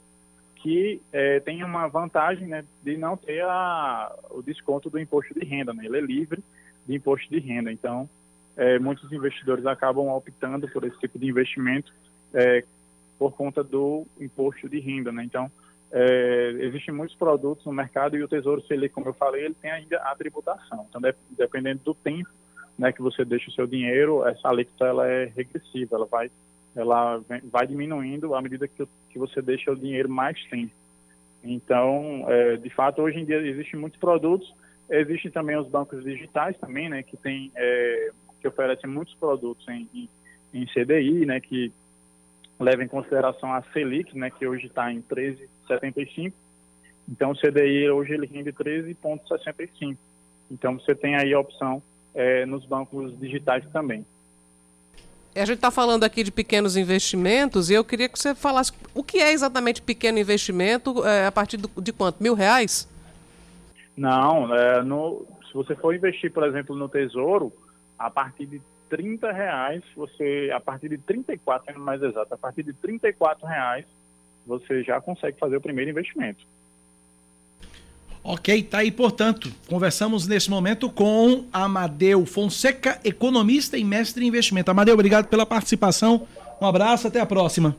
que é, tem uma vantagem né, de não ter a, o desconto do imposto de renda, né? ele é livre de imposto de renda. Então, é, muitos investidores acabam optando por esse tipo de investimento, é, por conta do imposto de renda, né? Então, é, existem muitos produtos no mercado e o Tesouro Selic, como eu falei, ele tem ainda a tributação. Então, de, dependendo do tempo né, que você deixa o seu dinheiro, essa alíquota ela é regressiva, ela vai, ela vai diminuindo à medida que, que você deixa o dinheiro mais tempo. Então, é, de fato, hoje em dia existem muitos produtos, existem também os bancos digitais também, né, que tem, é, que oferecem muitos produtos em, em, em CDI, né, que leva em consideração a Selic, né, que hoje está em 13,75. Então, o CDI hoje ele rende 13,65. Então, você tem aí a opção é, nos bancos digitais também. A gente está falando aqui de pequenos investimentos e eu queria que você falasse o que é exatamente pequeno investimento, é, a partir do, de quanto? Mil reais? Não, é, no, se você for investir, por exemplo, no Tesouro, a partir de 30 reais, você, a partir de 34, sendo mais exato, a partir de 34 reais, você já consegue fazer o primeiro investimento. Ok, tá aí, portanto, conversamos nesse momento com Amadeu Fonseca, economista e mestre em investimento. Amadeu, obrigado pela participação. Um abraço, até a próxima.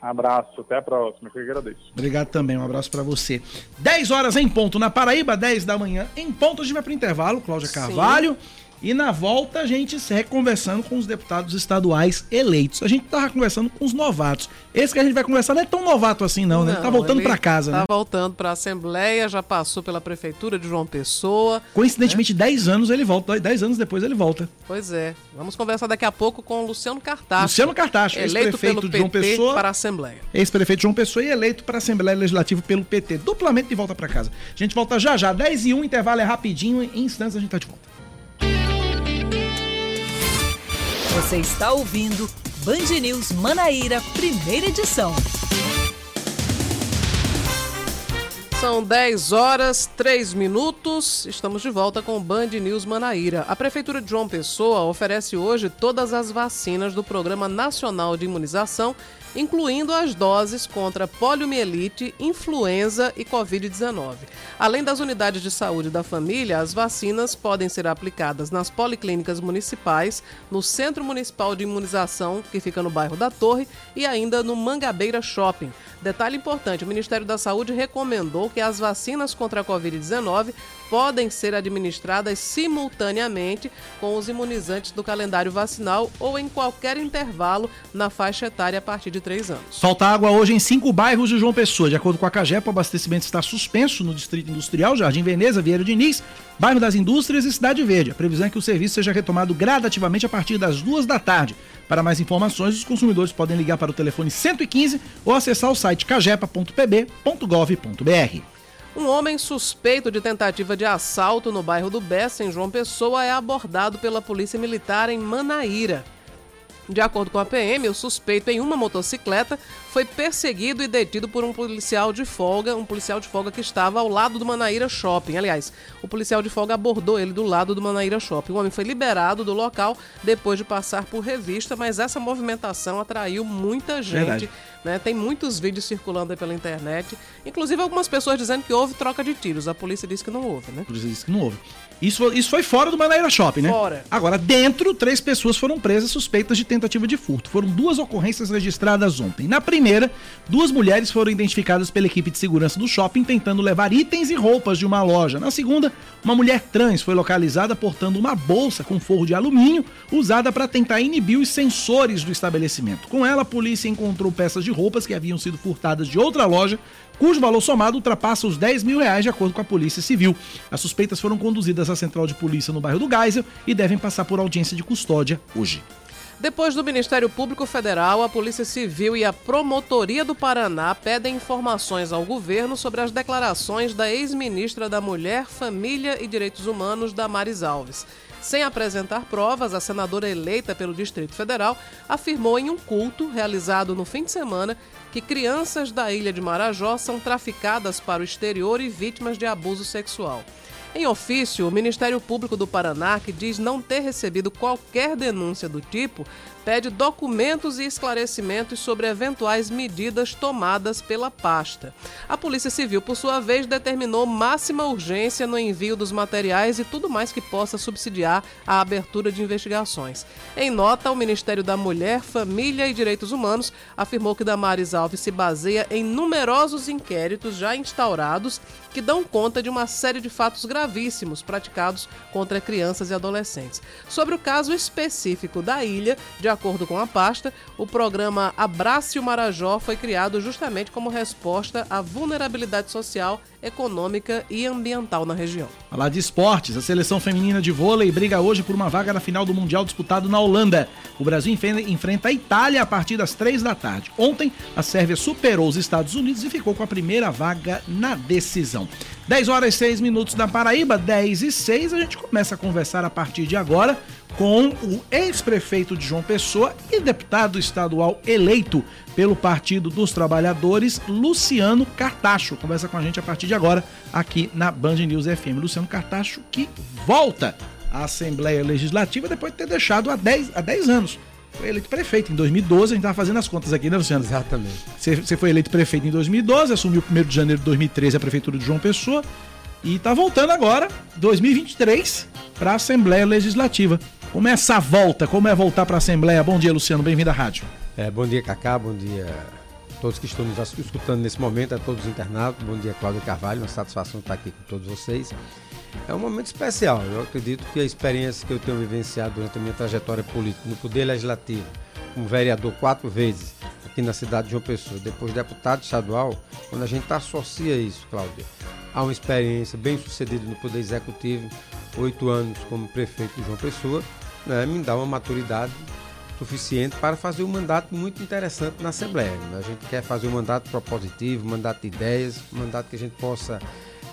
Abraço, até a próxima, que agradeço. Obrigado também, um abraço para você. 10 horas em ponto na Paraíba, 10 da manhã em ponto. A gente vai para intervalo, Cláudia Carvalho. Sim. E na volta a gente segue conversando com os deputados estaduais eleitos. A gente tava conversando com os novatos. Esse que a gente vai conversar não é tão novato assim não, né? Ele tá voltando para casa, tá né? voltando para a Assembleia, já passou pela Prefeitura de João Pessoa. Coincidentemente, 10 anos ele volta, 10 anos depois ele volta. Pois é. Vamos conversar daqui a pouco com o Luciano Cartacho. Luciano Cartacho, eleito ex-prefeito de João Pessoa. para a Assembleia. Ex-prefeito de João Pessoa e eleito para a Assembleia Legislativa pelo PT. Duplamente de volta para casa. A gente volta já já, 10 e 1, intervalo é rapidinho, em instantes a gente tá de volta. Você está ouvindo Band News Manaíra, primeira edição. São 10 horas, 3 minutos. Estamos de volta com Band News Manaíra. A Prefeitura de João Pessoa oferece hoje todas as vacinas do Programa Nacional de Imunização, incluindo as doses contra poliomielite, influenza e Covid-19. Além das unidades de saúde da família, as vacinas podem ser aplicadas nas policlínicas municipais, no Centro Municipal de Imunização, que fica no bairro da Torre, e ainda no Mangabeira Shopping. Detalhe importante: o Ministério da Saúde recomendou que as vacinas contra a Covid-19 podem ser administradas simultaneamente com os imunizantes do calendário vacinal ou em qualquer intervalo na faixa etária a partir de 3 anos. Falta água hoje em cinco bairros de João Pessoa. De acordo com a Cagepa, o abastecimento está suspenso no Distrito Industrial, Jardim Veneza, Vieira Diniz, Bairro das Indústrias e Cidade Verde. A previsão é que o serviço seja retomado gradativamente a partir das duas da tarde. Para mais informações, os consumidores podem ligar para o telefone 115 ou acessar o site cagepa.pb.gov.br. Um homem suspeito de tentativa de assalto no bairro do Bessa, em João Pessoa, é abordado pela Polícia Militar em Manaíra. De acordo com a PM, o suspeito em uma motocicleta foi perseguido e detido por um policial de folga, um policial de folga que estava ao lado do Manaíra Shopping. Aliás, o policial de folga abordou ele do lado do Manaíra Shopping. O homem foi liberado do local depois de passar por revista, mas essa movimentação atraiu muita gente. Verdade. Né? Tem muitos vídeos circulando pela internet, inclusive algumas pessoas dizendo que houve troca de tiros. A polícia disse que não houve, né? A polícia disse que não houve. Isso, isso foi fora do Manaíra Shopping, né? Fora. Agora, dentro, três pessoas foram presas suspeitas de tentativa de furto. Foram duas ocorrências registradas ontem. Na primeira, duas mulheres foram identificadas pela equipe de segurança do shopping tentando levar itens e roupas de uma loja. Na segunda, uma mulher trans foi localizada portando uma bolsa com forro de alumínio usada para tentar inibir os sensores do estabelecimento. Com ela, a polícia encontrou peças de roupas que haviam sido furtadas de outra loja, cujo valor somado ultrapassa os 10 mil reais, de acordo com a Polícia Civil. As suspeitas foram conduzidas à central de polícia no bairro do Geisel e devem passar por audiência de custódia hoje. Depois do Ministério Público Federal, a Polícia Civil e a Promotoria do Paraná pedem informações ao governo sobre as declarações da ex-ministra da Mulher, Família e Direitos Humanos, Damares Alves. Sem apresentar provas, a senadora eleita pelo Distrito Federal afirmou em um culto realizado no fim de semana que crianças da ilha de Marajó são traficadas para o exterior e vítimas de abuso sexual. Em ofício, o Ministério Público do Paraná, que diz não ter recebido qualquer denúncia do tipo, pede documentos e esclarecimentos sobre eventuais medidas tomadas pela pasta. A Polícia Civil, por sua vez, determinou máxima urgência no envio dos materiais e tudo mais que possa subsidiar a abertura de investigações. Em nota, o Ministério da Mulher, Família e Direitos Humanos afirmou que Damares Alves se baseia em numerosos inquéritos já instaurados que dão conta de uma série de fatos gravíssimos praticados contra crianças e adolescentes. Sobre o caso específico da ilha, de acordo com a pasta, o programa Abrace o Marajó foi criado justamente como resposta à vulnerabilidade social, econômica e ambiental na região. Falar de esportes, a seleção feminina de vôlei briga hoje por uma vaga na final do Mundial disputado na Holanda. O Brasil enfrenta a Itália a partir das três da tarde. Ontem, a Sérvia superou os Estados Unidos e ficou com a primeira vaga na decisão. 10 horas e 6 minutos na Paraíba, 10 e 6. A gente começa a conversar a partir de agora com o ex-prefeito de João Pessoa e deputado estadual eleito pelo Partido dos Trabalhadores, Luciano Cartacho. Conversa com a gente a partir de agora aqui na Band News FM. Luciano Cartacho que volta à Assembleia Legislativa depois de ter deixado há 10, há 10 anos. Foi eleito prefeito em 2012, a gente estava fazendo as contas aqui, né, Luciano? Exatamente. Você, você foi eleito prefeito em 2012, assumiu 1 de janeiro de 2013 a prefeitura de João Pessoa e está voltando agora, 2023, para a Assembleia Legislativa. Como é essa volta? Como é voltar para a Assembleia? Bom dia, Luciano. Bem-vindo à rádio. É, bom dia, Cacá. Bom dia a todos que estão nos escutando nesse momento, a todos os internados. Bom dia, Cláudio Carvalho. Uma satisfação estar aqui com todos vocês. É um momento especial. Eu acredito que a experiência que eu tenho vivenciado durante a minha trajetória política no Poder Legislativo, como vereador quatro vezes aqui na cidade de João Pessoa, depois deputado estadual, quando a gente associa isso, Cláudia, a uma experiência bem sucedida no Poder Executivo, oito anos como prefeito de João Pessoa, né, me dá uma maturidade suficiente para fazer um mandato muito interessante na Assembleia. Né? A gente quer fazer um mandato propositivo, um mandato de ideias, um mandato que a gente possa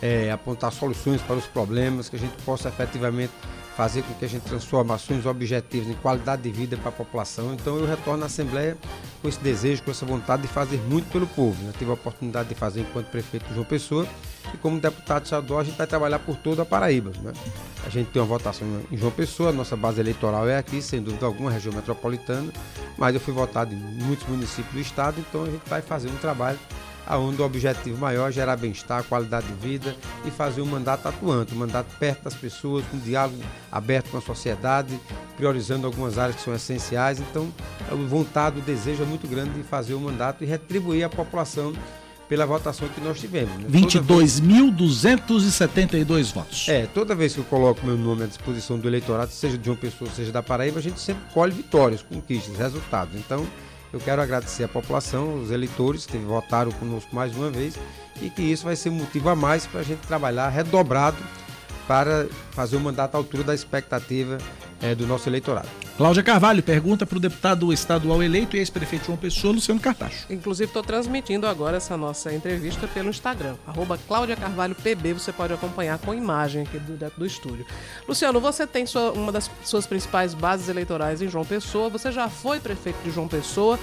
é, apontar soluções para os problemas, que a gente possa efetivamente fazer com que a gente transforme ações objetivas em qualidade de vida para a população. Então eu retorno à Assembleia com esse desejo, com essa vontade de fazer muito pelo povo. Eu tive a oportunidade de fazer enquanto prefeito de João Pessoa e como deputado estadual a gente vai trabalhar por toda a Paraíba. Né? A gente tem uma votação em João Pessoa, nossa base eleitoral é aqui, sem dúvida alguma, região metropolitana, mas eu fui votado em muitos municípios do estado, então a gente vai fazer um trabalho onde o objetivo maior é gerar bem-estar, qualidade de vida e fazer um mandato atuante, um mandato perto das pessoas, com um diálogo aberto com a sociedade, priorizando algumas áreas que são essenciais. Então, a vontade, o desejo é muito grande de fazer o um mandato e retribuir à população pela votação que nós tivemos. Né? 22.272 votos. É, toda vez que eu coloco meu nome à disposição do eleitorado, seja de uma pessoa, seja da Paraíba, a gente sempre colhe vitórias, conquistas, resultados. Então, eu quero agradecer a população, os eleitores que votaram conosco mais uma vez e que isso vai ser motivo a mais para a gente trabalhar redobrado para fazer o mandato à altura da expectativa é, do nosso eleitorado. Cláudia Carvalho pergunta para o deputado estadual eleito e ex-prefeito João Pessoa, Luciano Cartacho. Inclusive, estou transmitindo agora essa nossa entrevista pelo Instagram, arroba Cláudia Carvalho PB, você pode acompanhar com imagem aqui do, do estúdio. Luciano, você tem sua, uma das suas principais bases eleitorais em João Pessoa, você já foi prefeito de João Pessoa.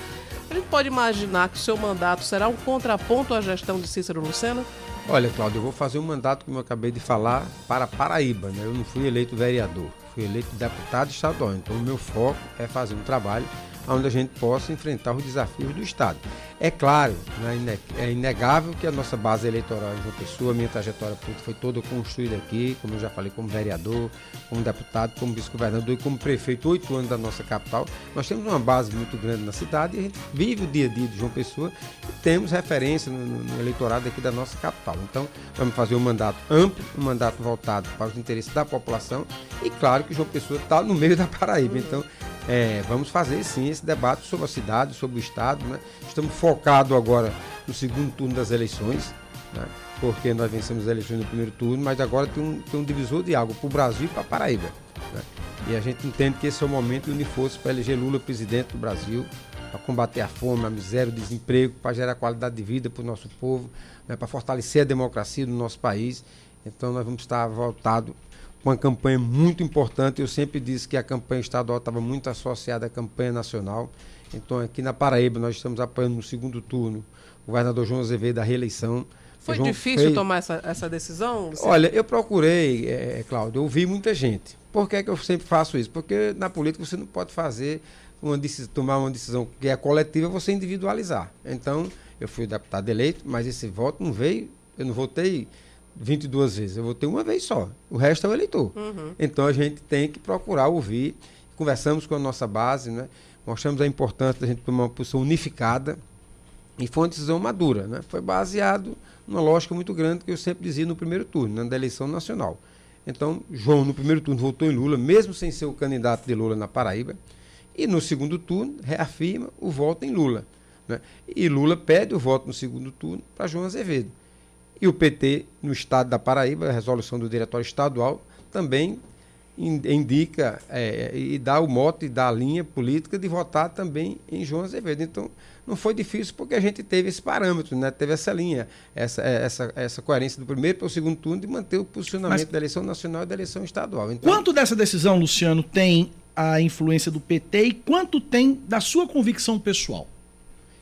A gente pode imaginar que o seu mandato será um contraponto à gestão de Cícero Lucena? Olha, Cláudio, eu vou fazer um mandato, como eu acabei de falar, para Paraíba. Né? Eu não fui eleito vereador fui eleito deputado estadual, então o meu foco é fazer um trabalho onde a gente possa enfrentar os desafios do Estado. É claro, né, é inegável que a nossa base eleitoral em João Pessoa, minha trajetória política foi toda construída aqui, como eu já falei, como vereador, como deputado, como vice-governador e como prefeito, oito anos da nossa capital. Nós temos uma base muito grande na cidade e a gente vive o dia a dia de João Pessoa e temos referência no, no eleitorado aqui da nossa capital. Então, vamos fazer um mandato amplo, um mandato voltado para os interesses da população e claro que João Pessoa está no meio da Paraíba. Então, é, vamos fazer sim esse debate sobre a cidade, sobre o Estado. Né? Estamos focados agora no segundo turno das eleições, né? porque nós vencemos as eleições no primeiro turno, mas agora tem um, tem um divisor de água para o Brasil e para a Paraíba. Né? E a gente entende que esse é o momento de unir forças para eleger Lula presidente do Brasil, para combater a fome, a miséria, o desemprego, para gerar qualidade de vida para o nosso povo, né? para fortalecer a democracia do nosso país. Então nós vamos estar voltados uma campanha muito importante. Eu sempre disse que a campanha estadual estava muito associada à campanha nacional. Então, aqui na Paraíba, nós estamos apoiando no segundo turno o governador João Azevedo da reeleição. Foi difícil fez... tomar essa, essa decisão? Você... Olha, eu procurei, é, Cláudio, ouvi muita gente. Por que, é que eu sempre faço isso? Porque na política você não pode fazer uma decisão, tomar uma decisão que é coletiva, você individualizar. Então, eu fui deputado eleito, mas esse voto não veio, eu não votei 22 vezes, eu vou ter uma vez só. O resto é o eleitor. Uhum. Então a gente tem que procurar ouvir. Conversamos com a nossa base, né? mostramos a importância da gente tomar uma posição unificada. E foi uma decisão madura. Né? Foi baseado numa lógica muito grande que eu sempre dizia no primeiro turno, né? da eleição nacional. Então, João, no primeiro turno, votou em Lula, mesmo sem ser o candidato de Lula na Paraíba. E no segundo turno, reafirma o voto em Lula. Né? E Lula pede o voto no segundo turno para João Azevedo. E o PT, no estado da Paraíba, a resolução do diretório estadual, também indica é, e dá o mote, dá a linha política de votar também em João Azevedo. Então, não foi difícil porque a gente teve esse parâmetro, né? teve essa linha, essa, é, essa, essa coerência do primeiro para o segundo turno de manter o posicionamento Mas, da eleição nacional e da eleição estadual. Então, quanto dessa decisão, Luciano, tem a influência do PT e quanto tem da sua convicção pessoal?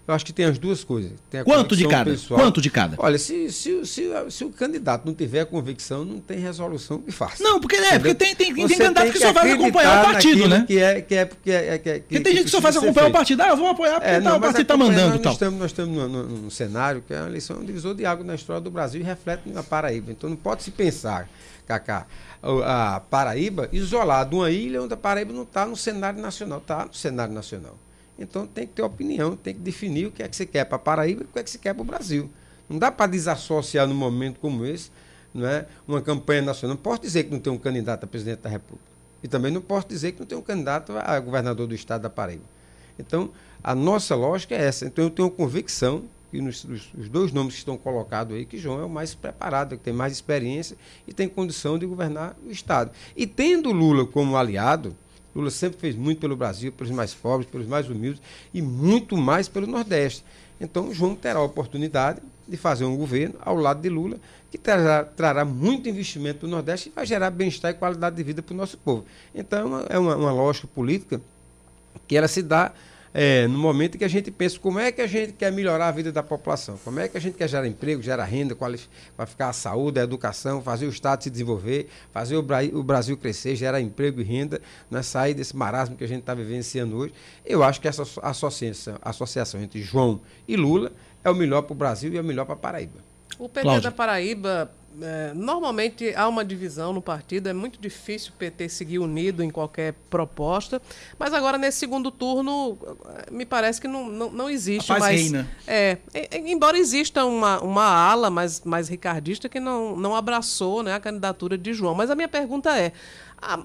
Eu acho que tem as duas coisas. Quanto de cada? Pessoal. Quanto de cada? Olha, se, se, se, se, o candidato não tiver convicção, não tem resolução que faça. Não, porque, é, porque tem, tem, tem candidato que, que só faz acompanhar o partido, né? Que é, que é, que é, que, é, que tem gente que só faz acompanhar o partido. Ah, eu vou apoiar porque é, não, tá, o partido está mandando nós tal. Estamos, nós estamos num, cenário que é uma eleição um divisor de água na história do Brasil e reflete na Paraíba. Então não pode se pensar, Cacá, a Paraíba isolado, uma ilha onde a Paraíba não está no cenário nacional, está no cenário nacional. Então tem que ter opinião, tem que definir o que é que você quer para Paraíba e o que é que você quer para o Brasil. Não dá para desassociar num momento como esse não é, uma campanha nacional. Não posso dizer que não tem um candidato a presidente da República. E também não posso dizer que não tem um candidato a governador do estado da Paraíba. Então, a nossa lógica é essa. Então, eu tenho convicção que nos, os, dois nomes que estão colocados aí, que João é o mais preparado, que tem mais experiência e tem condição de governar o Estado. E tendo Lula como aliado, Lula sempre fez muito pelo Brasil, pelos mais pobres, pelos mais humildes e muito mais pelo Nordeste. Então, João terá a oportunidade de fazer um governo ao lado de Lula, que trará, trará muito investimento para o Nordeste e vai gerar bem-estar e qualidade de vida para o nosso povo. Então, é uma, uma lógica política que ela se dá é, no momento que a gente pensa como é que a gente quer melhorar a vida da população, como é que a gente quer gerar emprego, gerar renda, qualificar a saúde, a educação, fazer o Estado se desenvolver, fazer o, Bra o Brasil crescer, gerar emprego e renda, né, sair desse marasmo que a gente está vivenciando hoje. Eu acho que essa associação, associação entre João e Lula é o melhor para o Brasil e é o melhor para a Paraíba. O PT Cláudio. da Paraíba é, normalmente há uma divisão no partido, é muito difícil o PT seguir unido em qualquer proposta, mas agora nesse segundo turno me parece que não, não, não existe mais. Reina. É, embora exista uma, uma ala mais, mais ricardista que não, não abraçou né, a candidatura de João. Mas a minha pergunta é: a,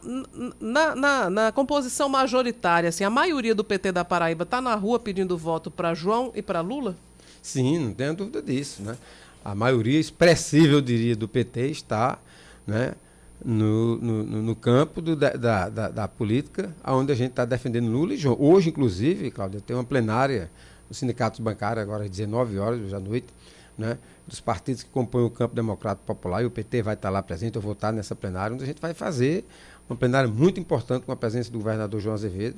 na, na, na, composição majoritária, assim, a maioria do PT da Paraíba está na rua pedindo voto para João e para Lula? Sim, não tenho dúvida disso, né? A maioria expressiva, eu diria, do PT está né, no, no, no campo do, da, da, da, política, onde a gente está defendendo Lula e João. Hoje, inclusive, Cláudia, tem uma plenária no Sindicato Bancário, agora às 19 horas, hoje à noite, né, dos partidos que compõem o campo democrático popular, e o PT vai estar lá presente, eu vou estar nessa plenária, onde a gente vai fazer uma plenária muito importante com a presença do governador João Azevedo,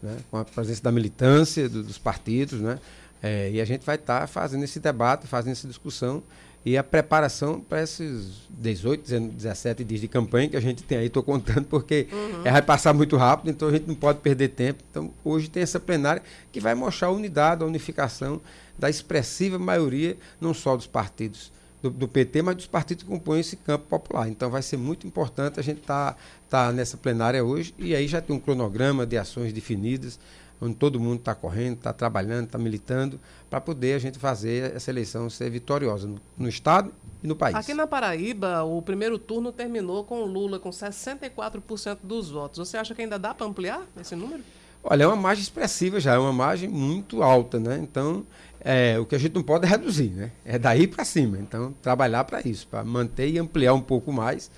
né, com a presença da militância do, dos partidos, né, é, e a gente vai estar tá fazendo esse debate, fazendo essa discussão e a preparação para esses 18, 17 dias de campanha que a gente tem aí, estou contando, porque uhum. é, vai passar muito rápido, então a gente não pode perder tempo. Então, hoje tem essa plenária que vai mostrar a unidade, a unificação da expressiva maioria, não só dos partidos do, do, PT, mas dos partidos que compõem esse campo popular. Então vai ser muito importante a gente estar tá, tá nessa plenária hoje e aí já tem um cronograma de ações definidas onde todo mundo está correndo, está trabalhando, está militando, para poder a gente fazer essa eleição ser vitoriosa no, no, Estado e no país. Aqui na Paraíba, o primeiro turno terminou com Lula com 64% dos votos. Você acha que ainda dá para ampliar esse número? Olha, é uma margem expressiva já, é uma margem muito alta, né? Então, é, o que a gente não pode é reduzir, né? É daí para cima. Então, trabalhar para isso, para manter e ampliar um pouco mais.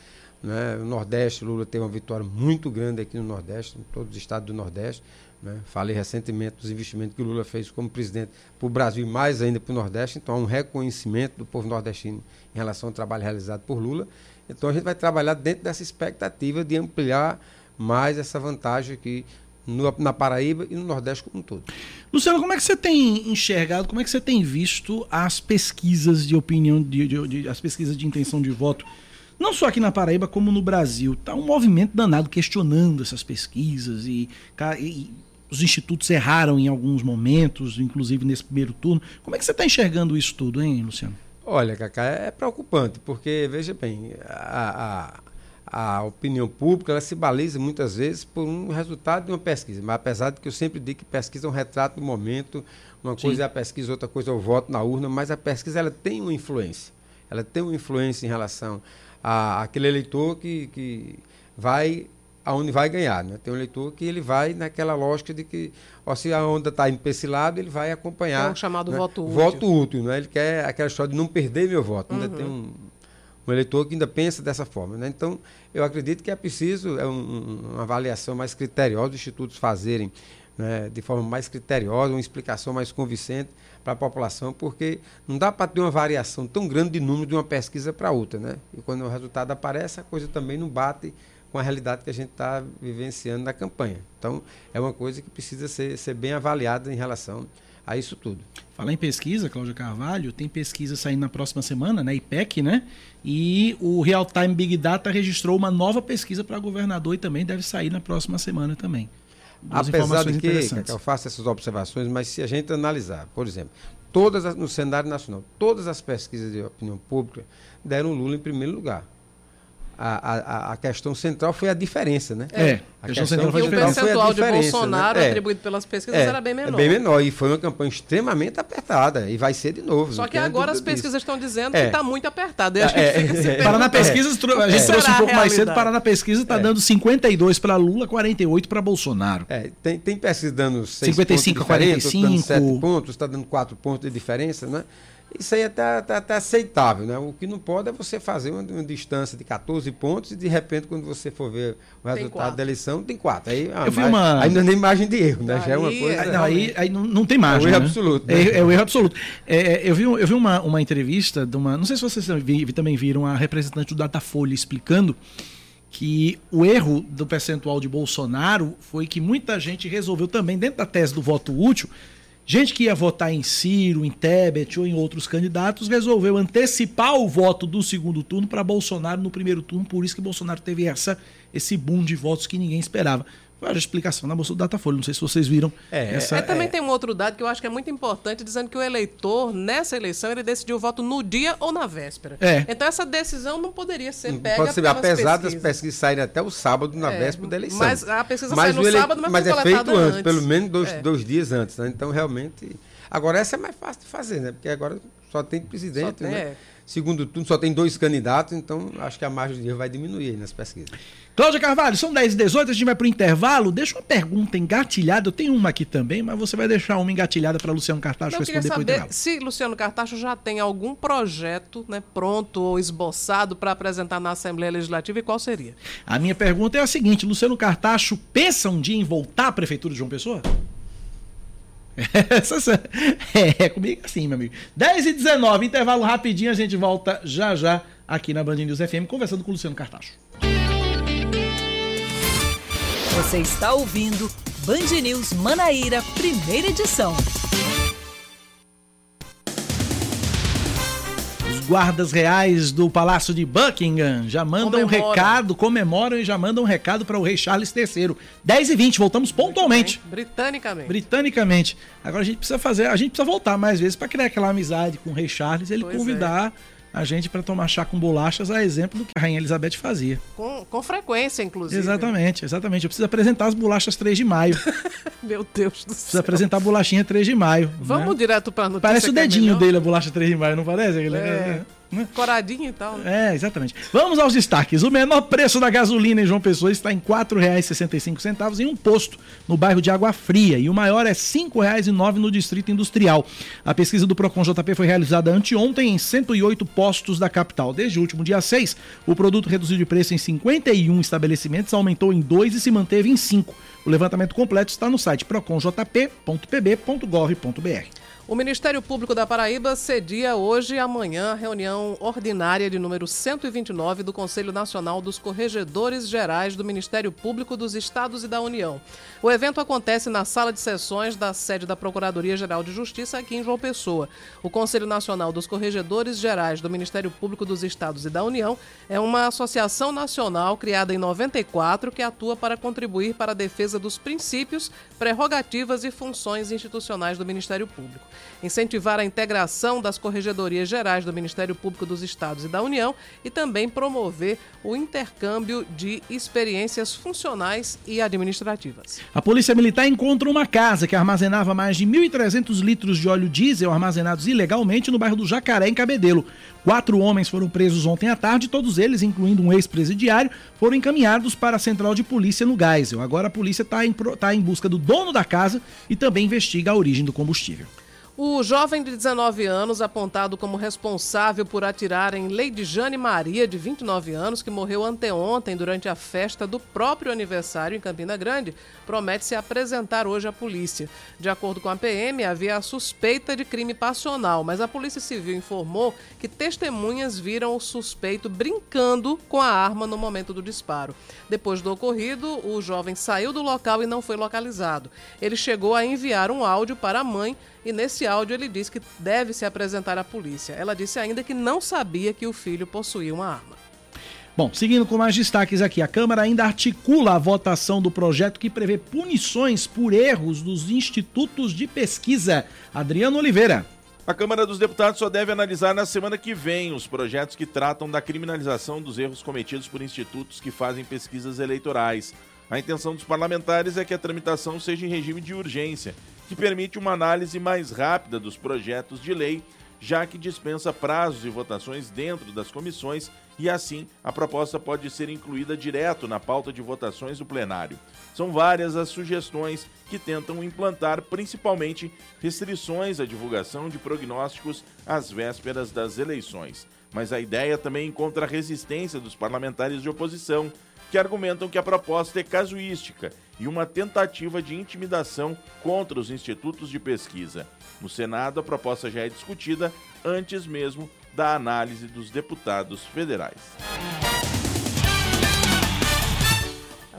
Né? O Nordeste, Lula teve uma vitória muito grande aqui no Nordeste, em todos os estados do Nordeste. Né? Falei recentemente dos investimentos que o Lula fez como presidente para o Brasil e mais ainda para o Nordeste. Então, há um reconhecimento do povo nordestino em relação ao trabalho realizado por Lula. Então, a gente vai trabalhar dentro dessa expectativa de ampliar mais essa vantagem aqui no, na Paraíba e no Nordeste como um todo. Luciano, como é que você tem enxergado, como é que você tem visto as pesquisas de opinião, de, de, de, as pesquisas de intenção de voto, não só aqui na Paraíba, como no Brasil? Está um movimento danado questionando essas pesquisas e, e os institutos erraram em alguns momentos, inclusive nesse primeiro turno. Como é que você está enxergando isso tudo, hein, Luciano? Olha, Cacá, é preocupante, porque, veja bem, a, a, a, opinião pública ela se baliza muitas vezes por um resultado de uma pesquisa. Mas apesar de que eu sempre digo que pesquisa é um retrato do momento, uma Sim. coisa é a pesquisa, outra coisa é o voto na urna, mas a pesquisa ela tem uma influência. Ela tem uma influência em relação a, aquele eleitor que, que vai aonde vai ganhar. Né? Tem um eleitor que ele vai naquela lógica de que, ó, se a onda está indo para esse lado, ele vai acompanhar. É o chamado né? voto útil. Voto útil, né? Ele quer aquela história de não perder meu voto. Uhum. Ainda tem um, um, eleitor que ainda pensa dessa forma. Né? Então, eu acredito que é preciso é um, uma avaliação mais criteriosa, os institutos fazerem né, de forma mais criteriosa, uma explicação mais convincente para a população, porque não dá para ter uma variação tão grande de número de uma pesquisa para outra. Né? E quando o resultado aparece, a coisa também não bate com a realidade que a gente está vivenciando na campanha. Então, é uma coisa que precisa ser, ser bem avaliada em relação a isso tudo. Falar em pesquisa, Cláudia Carvalho, tem pesquisa saindo na próxima semana, né? IPEC, né? E o Real Time Big Data registrou uma nova pesquisa para governador e também deve sair na próxima semana também. Duas Apesar de que, que eu faço essas observações, mas se a gente analisar, por exemplo, todas as, no cenário nacional, todas as pesquisas de opinião pública deram Lula em primeiro lugar a, a, a questão central foi a diferença, né? É, a questão central foi E o diferente. percentual de diferença, Bolsonaro né? É. atribuído pelas pesquisas É, era bem é menor. bem menor. E foi uma campanha extremamente apertada. E vai ser de novo. Só que agora as dúvida disso. pesquisas estão dizendo É. que está muito apertado. E a gente É, fica se é, é. Paraná Pesquisas, a gente trouxe um a pouco mais cedo. Paraná Pesquisa está dando 52 para Lula, 48 para Bolsonaro. É, tem, tem pesquisa dando 6 55 a pontos diferença, outro dando 45. 7 pontos, está dando 4 pontos de diferença, né? Isso aí é até, até, até aceitável, né? O que não pode é você fazer uma, uma distância de 14 pontos e de repente, quando você for ver o resultado quatro. da eleição, tem 4. Aí, ah, Eu vi uma- aí não é nem margem de erro, né? Já é uma Aí coisa. Aí, não, aí, aí não, não tem margem. É o erro né? absoluto, né? É, é o erro absoluto. É, eu vi, eu vi uma, uma entrevista de uma. Não sei se vocês também viram a representante do Datafolha explicando que o erro do percentual de Bolsonaro foi que muita gente resolveu também, dentro da tese do voto útil, gente que ia votar em Ciro, em Tebet ou em outros candidatos, resolveu antecipar o voto do segundo turno para Bolsonaro no primeiro turno, por isso que Bolsonaro teve essa, esse boom de votos que ninguém esperava. A explicação na bolsa do Datafolha, não sei se vocês viram É, essa. É, também tem um outro dado que eu acho que é muito importante, dizendo que o eleitor, nessa eleição, ele decidiu o voto no dia ou na véspera. É. Então essa decisão não poderia ser pega pode ser, pelas apesar das pesquisas. pesquisas saírem até o sábado na É, véspera da eleição. mas a pesquisa Mas sai no ele- sábado, mas mas foi é feito coletada antes, antes. pelo menos dois, É. dois dias antes. Né? Então, realmente. Agora, essa é mais fácil de fazer, né? Porque agora só tem presidente, Só tem, né? é. Segundo turno só tem dois candidatos, então acho que a margem de erro vai diminuir aí nas pesquisas. Cláudia Carvalho, são 10 e 18, a gente vai pro intervalo. Deixa uma pergunta engatilhada. Eu tenho uma aqui também, mas você vai deixar uma engatilhada para Luciano Cartacho queria responder saber intervalo. se Luciano Cartacho já tem algum projeto né, pronto ou esboçado para apresentar na Assembleia Legislativa e qual seria? A minha pergunta é a seguinte: Luciano Cartacho pensa um dia em voltar à prefeitura de João Pessoa? [laughs] É, é comigo assim, meu amigo. 10 e 19, intervalo rapidinho, a gente volta já já aqui na Band News FM conversando com o Luciano Cartacho. Você está ouvindo Band News Manaíra, primeira edição. Os guardas reais do Palácio de Buckingham já mandam um Comemoram. recado, comemoram e já mandam um recado para o rei Charles III. 10 e 20, voltamos pontualmente. Britanicamente. Britanicamente. Agora a gente precisa fazer, a gente precisa voltar mais vezes para criar aquela amizade com o rei Charles, ele Pois é. A gente para tomar chá com bolachas, a exemplo do que a rainha Elizabeth fazia. Com, com frequência, inclusive. Exatamente, exatamente. Eu preciso apresentar as bolachas 3 de maio. [laughs] Meu Deus do Preciso céu. apresentar a bolachinha 3 de maio. Vamos né? direto para a notícia. Parece o é dedinho melhor. dele, a bolacha 3 de maio, não parece? Aquele- É. né? Coradinho e tal. né? É, exatamente. Vamos aos destaques. O menor preço da gasolina em João Pessoa está em R$ 4,65 em um posto no bairro de Água Fria e o maior é R$ 5,09 no Distrito Industrial. A pesquisa do Procon JP foi realizada anteontem em 108 postos da capital. Desde o último dia 6, o produto reduziu de preço em 51 estabelecimentos, aumentou em 2 e se manteve em 5. O levantamento completo está no site proconjp.pb.gov.br. O Ministério Público da Paraíba cedia hoje e amanhã a reunião ordinária de número 129 do Conselho Nacional dos Corregedores Gerais do Ministério Público dos Estados e da União. O evento acontece na sala de sessões da sede da Procuradoria-Geral de Justiça aqui em João Pessoa. O Conselho Nacional dos Corregedores Gerais do Ministério Público dos Estados e da União é uma associação nacional criada em 94 que atua para contribuir para a defesa dos princípios, prerrogativas e funções institucionais do Ministério Público incentivar a integração das corregedorias gerais do Ministério Público dos Estados e da União e também promover o intercâmbio de experiências funcionais e administrativas. A Polícia Militar encontra uma casa que armazenava mais de 1.300 litros de óleo diesel armazenados ilegalmente no bairro do Jacaré, em Cabedelo. Quatro homens foram presos ontem à tarde, todos eles, incluindo um ex-presidiário, foram encaminhados para a central de polícia no Geisel. Agora a polícia está em, tá em busca do dono da casa e também investiga a origem do combustível. O jovem de 19 anos, apontado como responsável por atirar em Lady Jane Maria, de 29 anos, que morreu anteontem durante a festa do próprio aniversário em Campina Grande, promete se apresentar hoje à polícia. De acordo com a PM, havia a suspeita de crime passional, mas a Polícia Civil informou que testemunhas viram o suspeito brincando com a arma no momento do disparo. Depois do ocorrido, o jovem saiu do local e não foi localizado. Ele chegou a enviar um áudio para a mãe e nesse áudio ele diz que deve se apresentar à polícia. Ela disse ainda que não sabia que o filho possuía uma arma. Bom, seguindo com mais destaques aqui, a Câmara ainda articula a votação do projeto que prevê punições por erros dos institutos de pesquisa. Adriano Oliveira. A Câmara dos Deputados só deve analisar na semana que vem os projetos que tratam da criminalização dos erros cometidos por institutos que fazem pesquisas eleitorais. A intenção dos parlamentares é que a tramitação seja em regime de urgência, que permite uma análise mais rápida dos projetos de lei, já que dispensa prazos e votações dentro das comissões e assim a proposta pode ser incluída direto na pauta de votações do plenário. São várias as sugestões que tentam implantar principalmente restrições à divulgação de prognósticos às vésperas das eleições. Mas a ideia também encontra resistência dos parlamentares de oposição, que argumentam que a proposta é casuística e uma tentativa de intimidação contra os institutos de pesquisa. No Senado, a proposta já é discutida antes mesmo da análise dos deputados federais.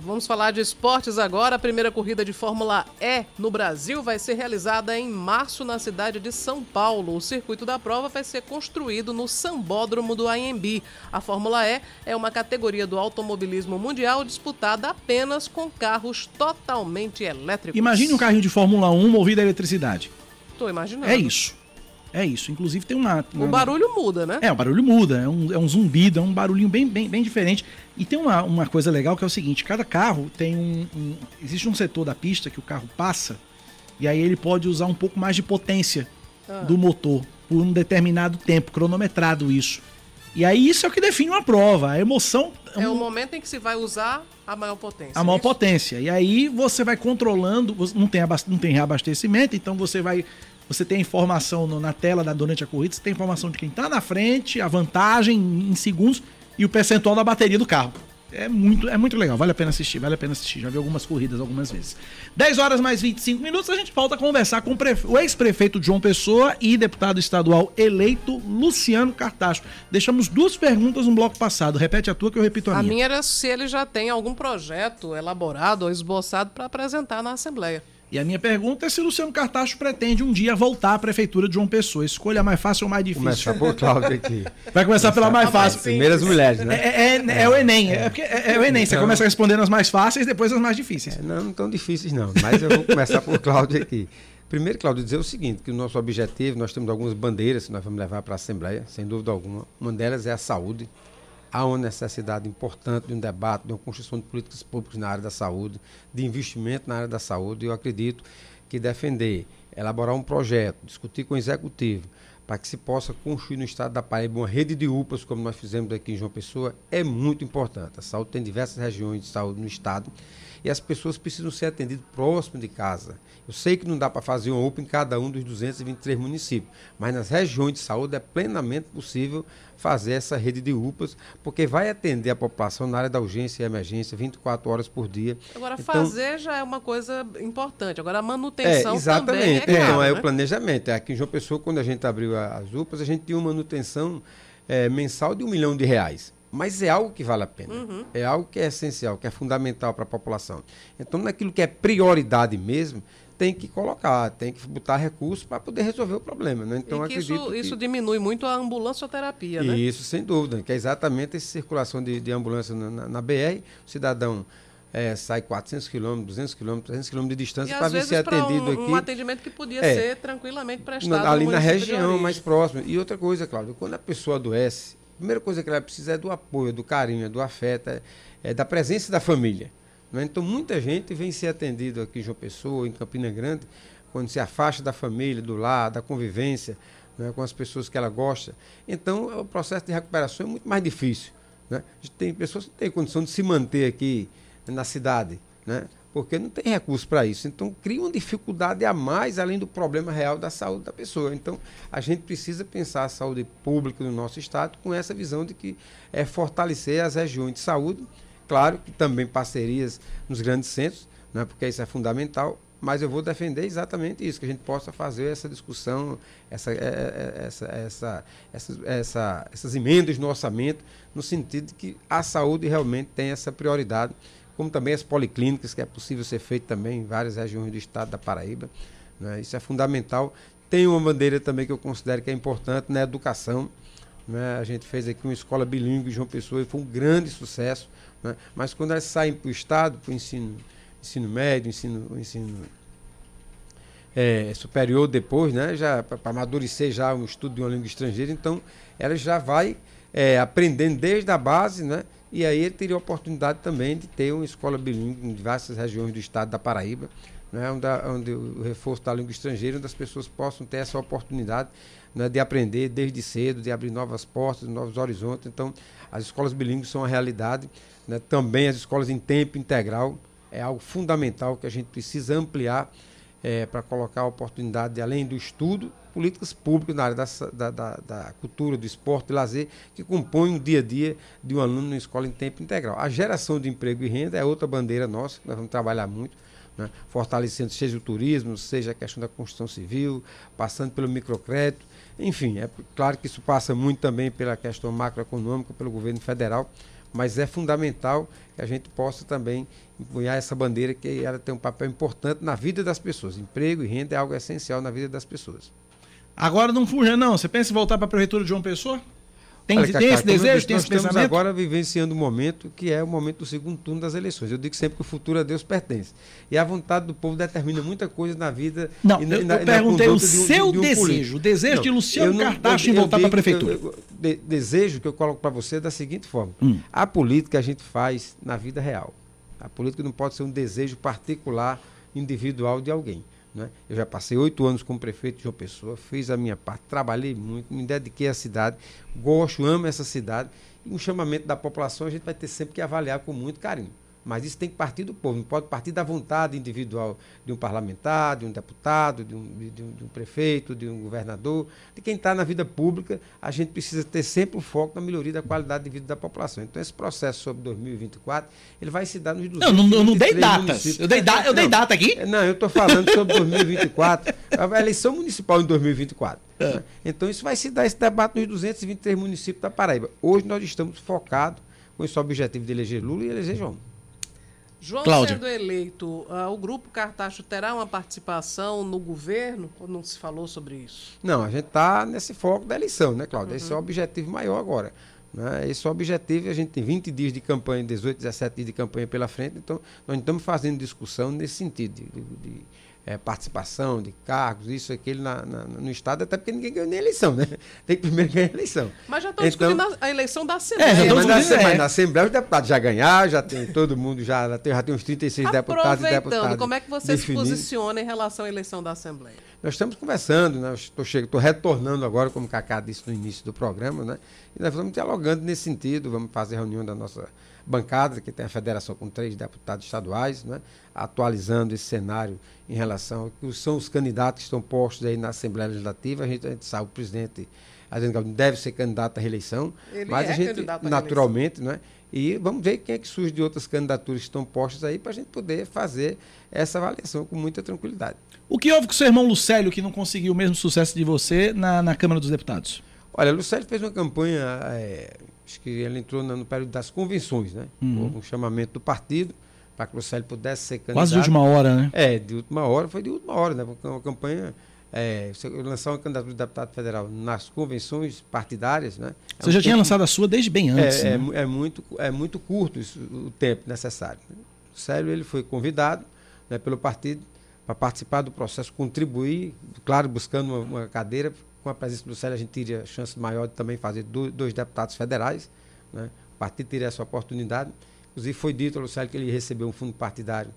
Vamos falar de esportes agora. A primeira corrida de Fórmula E no Brasil vai ser realizada em março na cidade de São Paulo. O circuito da prova vai ser construído no Sambódromo do AMB. A Fórmula E é uma categoria do automobilismo mundial disputada apenas com carros totalmente elétricos. Imagine um carrinho de Fórmula 1 movido a eletricidade. Estou imaginando. É isso. É isso. Inclusive tem uma. uma o barulho muda, né? É, o barulho muda. É um, é um zumbido, é um barulhinho bem, bem, bem diferente. E tem uma, uma coisa legal que é o seguinte: cada carro tem um, um. Existe um setor da pista que o carro passa, e aí ele pode usar um pouco mais de potência ah. do motor por um determinado tempo, cronometrado isso. E aí isso é o que define uma prova. A emoção. É um... o momento em que se vai usar a maior potência. A maior isso? potência. E aí você vai controlando, não tem, não tem reabastecimento, então você vai você tem informação no, na tela da, durante a corrida, você tem informação de quem está na frente, a vantagem em segundos e o percentual da bateria do carro. É muito, é muito legal, vale a pena assistir, vale a pena assistir. Já vi algumas corridas algumas vezes. 10 horas mais 25 minutos, a gente volta a conversar com o, ex-prefeito João Pessoa e deputado estadual eleito Luciano Cartacho. Deixamos duas perguntas no bloco passado. Repete a tua que eu repito a, a minha. A minha era se ele já tem algum projeto elaborado ou esboçado para apresentar na Assembleia. E a minha pergunta é se o Luciano Cartacho pretende um dia voltar à prefeitura de João Pessoa. Escolha mais fácil ou mais difícil? Começar por Cláudio aqui. Vai começar pela mais fácil. Primeiras mulheres, né? É, é, é, o Enem. É, é, é o Enem. Você então, começa respondendo as mais fáceis, depois as mais difíceis. É, não, não tão difíceis, não. Mas eu vou começar por Cláudio aqui. Primeiro, Cláudio, dizer o seguinte, que o nosso objetivo, nós temos algumas bandeiras que nós vamos levar para a Assembleia, sem dúvida alguma. Uma delas é a saúde há uma necessidade importante de um debate, de uma construção de políticas públicas na área da saúde, de investimento na área da saúde. E eu acredito que defender, elaborar um projeto, discutir com o executivo, para que se possa construir no estado da Paraíba uma rede de UPAs, como nós fizemos aqui em João Pessoa, é muito importante. A saúde tem diversas regiões de saúde no estado e as pessoas precisam ser atendidas próximo de casa. Eu sei que não dá para fazer uma UPA em cada um dos 223 municípios, mas nas regiões de saúde é plenamente possível fazer essa rede de UPAs, porque vai atender a população na área da urgência e emergência 24 horas por dia. Agora, então, fazer já é uma coisa importante. Agora, a manutenção é, exatamente. também é Então, é né? o planejamento. É aqui em João Pessoa, quando a gente abriu as UPAs, a gente tinha uma manutenção é, mensal de um milhão de reais. Mas é algo que vale a pena. Uhum. É algo que é essencial, que é fundamental para a população. Então, naquilo que é prioridade mesmo, tem que colocar, tem que botar recursos para poder resolver o problema. Né? Então, acredito isso, que isso diminui muito a ambulancioterapia, né? Isso, sem dúvida, que é exatamente essa circulação de, de ambulância na, na, na BR. O cidadão é, sai 400 quilômetros, 200 quilômetros, 300 quilômetros de distância para vir ser atendido um, aqui. Um atendimento que podia é, ser tranquilamente prestado ali na região mais próxima. E outra coisa, Cláudio, quando a pessoa adoece, primeira coisa que ela precisa é do apoio, do carinho, do afeto, é, é da presença da família. Né? Então, muita gente vem ser atendido aqui em João Pessoa, em Campina Grande, quando se afasta da família, do lar, da convivência né, com as pessoas que ela gosta. Então, o processo de recuperação é muito mais difícil. Né? Tem pessoas que têm condição de se manter aqui na cidade, né? Porque não tem recurso para isso. Então, cria uma dificuldade a mais, além do problema real da saúde da pessoa. Então, a gente precisa pensar a saúde pública no nosso Estado com essa visão de que é fortalecer as regiões de saúde Claro que também parcerias nos grandes centros, né, porque isso é fundamental, mas eu vou defender exatamente isso, que a gente possa fazer essa discussão, essa, é, é, é, essa, essa, essa, essa, essas emendas no orçamento, no sentido de que a saúde realmente tem essa prioridade, como também as policlínicas, que é possível ser feito também em várias regiões do estado da Paraíba. Né? Isso é fundamental. Tem uma bandeira também que eu considero que é importante na educação. Né? A gente fez aqui uma escola bilíngue João Pessoa e foi um grande sucesso. Né? Mas quando elas saem para o Estado, para o ensino, ensino médio, ensino, ensino é, superior depois, né? Já para amadurecer já um estudo de uma língua estrangeira, então ela já vai é, aprendendo desde a base, né? E aí ele teria a oportunidade também de ter uma escola bilíngue em diversas regiões do estado da Paraíba, né? onde, onde o reforço da língua estrangeira, onde as pessoas possam ter essa oportunidade né? de aprender desde cedo, de abrir novas portas, novos horizontes. Então, as escolas bilíngues são uma realidade, né? também as escolas em tempo integral é algo fundamental que a gente precisa ampliar é, para colocar a oportunidade, além do estudo, políticas públicas na área da, da, da, da cultura, do esporte e lazer, que compõem o dia a dia de um aluno na escola em tempo integral. A geração de emprego e renda é outra bandeira nossa, que nós vamos trabalhar muito, né? fortalecendo seja o turismo, seja a questão da construção civil, passando pelo microcrédito, enfim, é claro que isso passa muito também pela questão macroeconômica, pelo governo federal, mas é fundamental que a gente possa também empunhar essa bandeira que ela tem um papel importante na vida das pessoas. Emprego e renda é algo essencial na vida das pessoas. Agora não fuja não, você pensa em voltar para a prefeitura de João Pessoa? Tem, Olha, tem Cacá, esse desejo, tem nós esse estamos pensamento? agora vivenciando um momento que é o momento do segundo turno das eleições. Eu digo sempre que o futuro a Deus pertence. E a vontade do povo determina muita coisa na vida. Não, e na, eu, eu perguntei o conduta de um- seu de um desejo, político. o desejo Não, de Luciano Cartacho em voltar para a prefeitura. eu- de- desejo que eu coloco para você é da seguinte forma: Hum. a política a gente faz na vida real. A política não pode ser um desejo particular, individual de alguém. Né? Eu já passei oito anos como prefeito de João Pessoa, fiz a minha parte, trabalhei muito, me dediquei à cidade, gosto, amo essa cidade. E um chamamento da população a gente vai ter sempre que avaliar com muito carinho. Mas isso tem que partir do povo, não pode partir da vontade individual de um parlamentar, de um deputado, de um, de um- de um prefeito, de um governador, de quem está na vida pública. A gente precisa ter sempre um foco na melhoria da qualidade de vida da população. Então, esse processo sobre 2024, ele vai se dar nos Não, eu não- eu não dei 223 datas. municípios. Eu dei da- eu dei Não, data aqui. é, Não, eu estou falando sobre 2024, [laughs] a eleição municipal em 2024. É. né? Então, isso vai se dar esse debate nos 223 municípios da Paraíba. Hoje nós estamos focados com esse objetivo de eleger Lula e eleger João. João Cláudia. sendo eleito, ah, o grupo Cartacho terá uma participação no governo? Ou não se falou sobre isso? Não, a gente está nesse foco da eleição, né, Cláudio? Esse é o objetivo maior agora. Né? Esse é o objetivo, a gente tem 20 dias de campanha, 18, 17 dias de campanha pela frente, então nós não estamos fazendo discussão nesse sentido, de, de- eh, participação, de cargos, isso, aquilo na, na- no Estado, até porque ninguém ganhou nem eleição, né? [laughs] Tem que primeiro ganhar a eleição. Mas já estão Então- discutindo a a eleição da Assembleia. É, mas, na, Assembleia. mas na Assembleia os deputados já ganharam, já tem todo mundo, já, já tem, já tem uns 36 deputados e Aproveitando, deputadas. como é que você se definidos. posiciona em relação à eleição da Assembleia? Nós estamos conversando, né? Estou estou retornando agora, como o Cacá disse no início do programa, né? E nós vamos dialogando nesse sentido, vamos fazer reunião da nossa bancada, que tem a federação com três deputados estaduais, né? atualizando esse cenário em relação ao que são os candidatos que estão postos aí na Assembleia Legislativa. A gente, a gente sabe, o presidente Adriano Galdino deve ser candidato à reeleição, Ele mas é a gente, naturalmente, né? E vamos ver quem é que surge de outras candidaturas que estão postas aí para a gente poder fazer essa avaliação com muita tranquilidade. O que houve com o seu irmão Lucélio, que não conseguiu o mesmo sucesso de você na, na Câmara dos Deputados? Olha, Lucélio fez uma campanha, é, acho que ele entrou no, período das convenções, né? Uhum. Houve um chamamento do partido para que Lucélio pudesse ser candidato. Quase de última hora, né? É, de última hora, foi de última hora, né? Porque uma campanha, é, lançar uma candidatura de deputado federal nas convenções partidárias, né? é Você um já tinha lançado a sua desde bem antes. é, é né? mu- é muito, é muito curto isso, o tempo necessário. O Célio ele foi convidado né, pelo partido para participar do processo, contribuir, claro, buscando uma, uma cadeira. Com a presença do Célio, a gente teria chance maior de também fazer do- dois deputados federais. Né? O partido teria essa oportunidade. Inclusive, foi dito ao Lucélio que ele recebeu um fundo partidário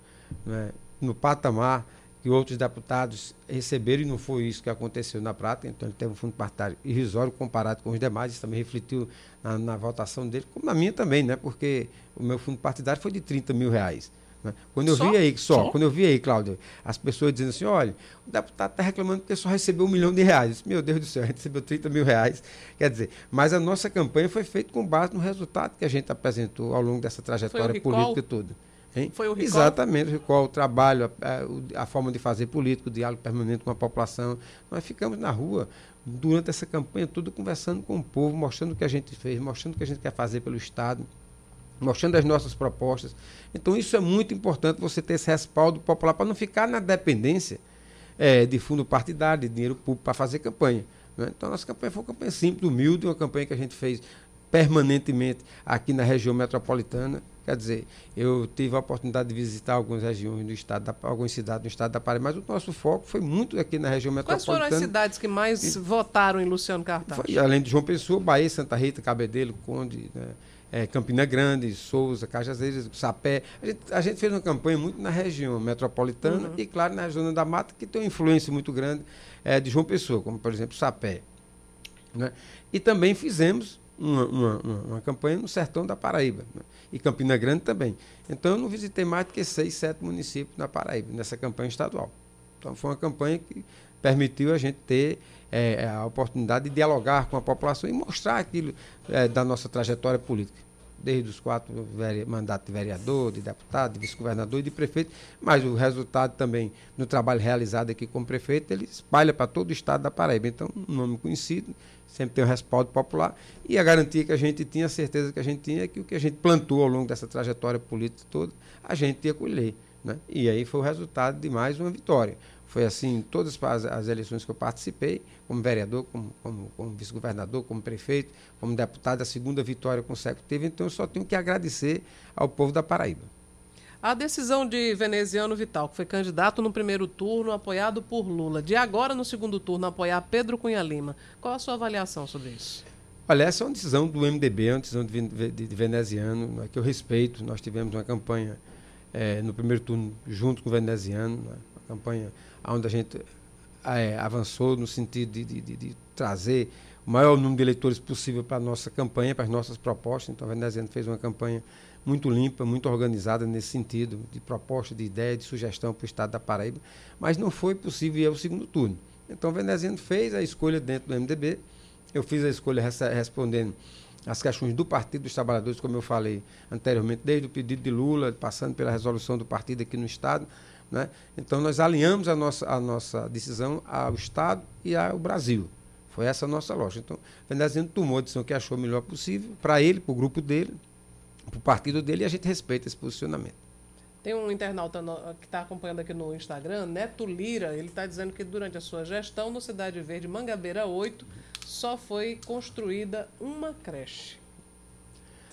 né, no patamar que outros deputados receberam e não foi isso que aconteceu na prática. Então, ele teve um fundo partidário irrisório comparado com os demais. Isso também refletiu na, na votação dele, como na minha também, né? porque o meu fundo partidário foi de 30 mil reais. Né? Quando eu Só? vi aí, só, Só? quando eu vi aí, Cláudio, as pessoas dizendo assim, olha, o deputado está reclamando porque só recebeu um milhão de reais. Disse, Meu Deus do céu, a gente recebeu 30 mil reais. Quer dizer, mas a nossa campanha foi feita com base no resultado que a gente apresentou ao longo dessa trajetória política toda. Hein? Foi o recall? Exatamente, o recall, o trabalho, a, a forma de fazer político, o diálogo permanente com a população. Nós ficamos na rua durante essa campanha toda conversando com o povo, mostrando o que a gente fez, mostrando o que a gente quer fazer pelo Estado, mostrando as nossas propostas. Então isso é muito importante, você ter esse respaldo popular para não ficar na dependência eh, de fundo partidário, de dinheiro público para fazer campanha. né? Então a nossa campanha foi uma campanha simples, humilde, uma campanha que a gente fez permanentemente aqui na região metropolitana. Quer dizer, eu tive a oportunidade de visitar algumas regiões do estado, da, algumas cidades do estado da Paraíba, mas o nosso foco foi muito aqui na região Quais metropolitana. foram as cidades que mais votaram em Luciano Cartaz? Foi, além de João Pessoa, Bahia, Santa Rita, Cabedelo, Conde, né, é, Campina Grande, Souza, Cajazeiras, Sapé. A gente, a gente fez uma campanha muito na região metropolitana Uhum. e, claro, na zona da mata, que tem uma influência muito grande é, de João Pessoa, como, por exemplo, Sapé. né? E também fizemos uma, uma- uma- campanha no sertão da Paraíba. né? E Campina Grande também. Então, eu não visitei mais do que seis, sete municípios na Paraíba, nessa campanha estadual. Então, foi uma campanha que permitiu a gente ter eh, a oportunidade de dialogar com a população e mostrar aquilo eh, da nossa trajetória política. Desde os quatro mandatos de vereador, de deputado, de vice-governador e de prefeito, mas o resultado também no trabalho realizado aqui como prefeito, ele espalha para todo o estado da Paraíba. Então, um nome conhecido, sempre tem um respaldo popular e a garantia que a gente tinha, a certeza que a gente tinha é que o que a gente plantou ao longo dessa trajetória política toda, a gente ia colher. Né? E aí foi o resultado de mais uma vitória. Foi assim em todas as, as eleições que eu participei, como vereador, como, como, como vice-governador, como prefeito, como deputado, a segunda vitória consecutiva. Então eu só tenho que agradecer ao povo da Paraíba. A decisão de Veneziano Vital, que foi candidato no primeiro turno, apoiado por Lula, de agora no segundo turno apoiar Pedro Cunha Lima. Qual a sua avaliação sobre isso? Olha, essa é uma decisão do MDB, é uma decisão de, de- de veneziano, né, que eu respeito. Nós tivemos uma campanha eh, no primeiro turno junto com o veneziano, né, uma campanha onde a gente eh, avançou no sentido de, de- de- de trazer o maior número de eleitores possível para a nossa campanha, para as nossas propostas. Então, o veneziano fez uma campanha muito limpa, muito organizada nesse sentido, de proposta, de ideia, de sugestão para o Estado da Paraíba, mas não foi possível ir ao segundo turno. Então, o veneziano fez a escolha dentro do MDB, eu fiz a escolha respondendo às questões do Partido dos Trabalhadores, como eu falei anteriormente, desde o pedido de Lula, passando pela resolução do partido aqui no Estado. Né? Então, nós alinhamos a nossa, a nossa decisão ao Estado e ao Brasil. Foi essa a nossa lógica. Então, o veneziano tomou a decisão que achou melhor possível, para ele, para o grupo dele, para o partido dele, e a gente respeita esse posicionamento. Tem um internauta que está acompanhando aqui no Instagram, Neto Lira, ele está dizendo que durante a sua gestão no Cidade Verde Mangabeira 8 só foi construída uma creche.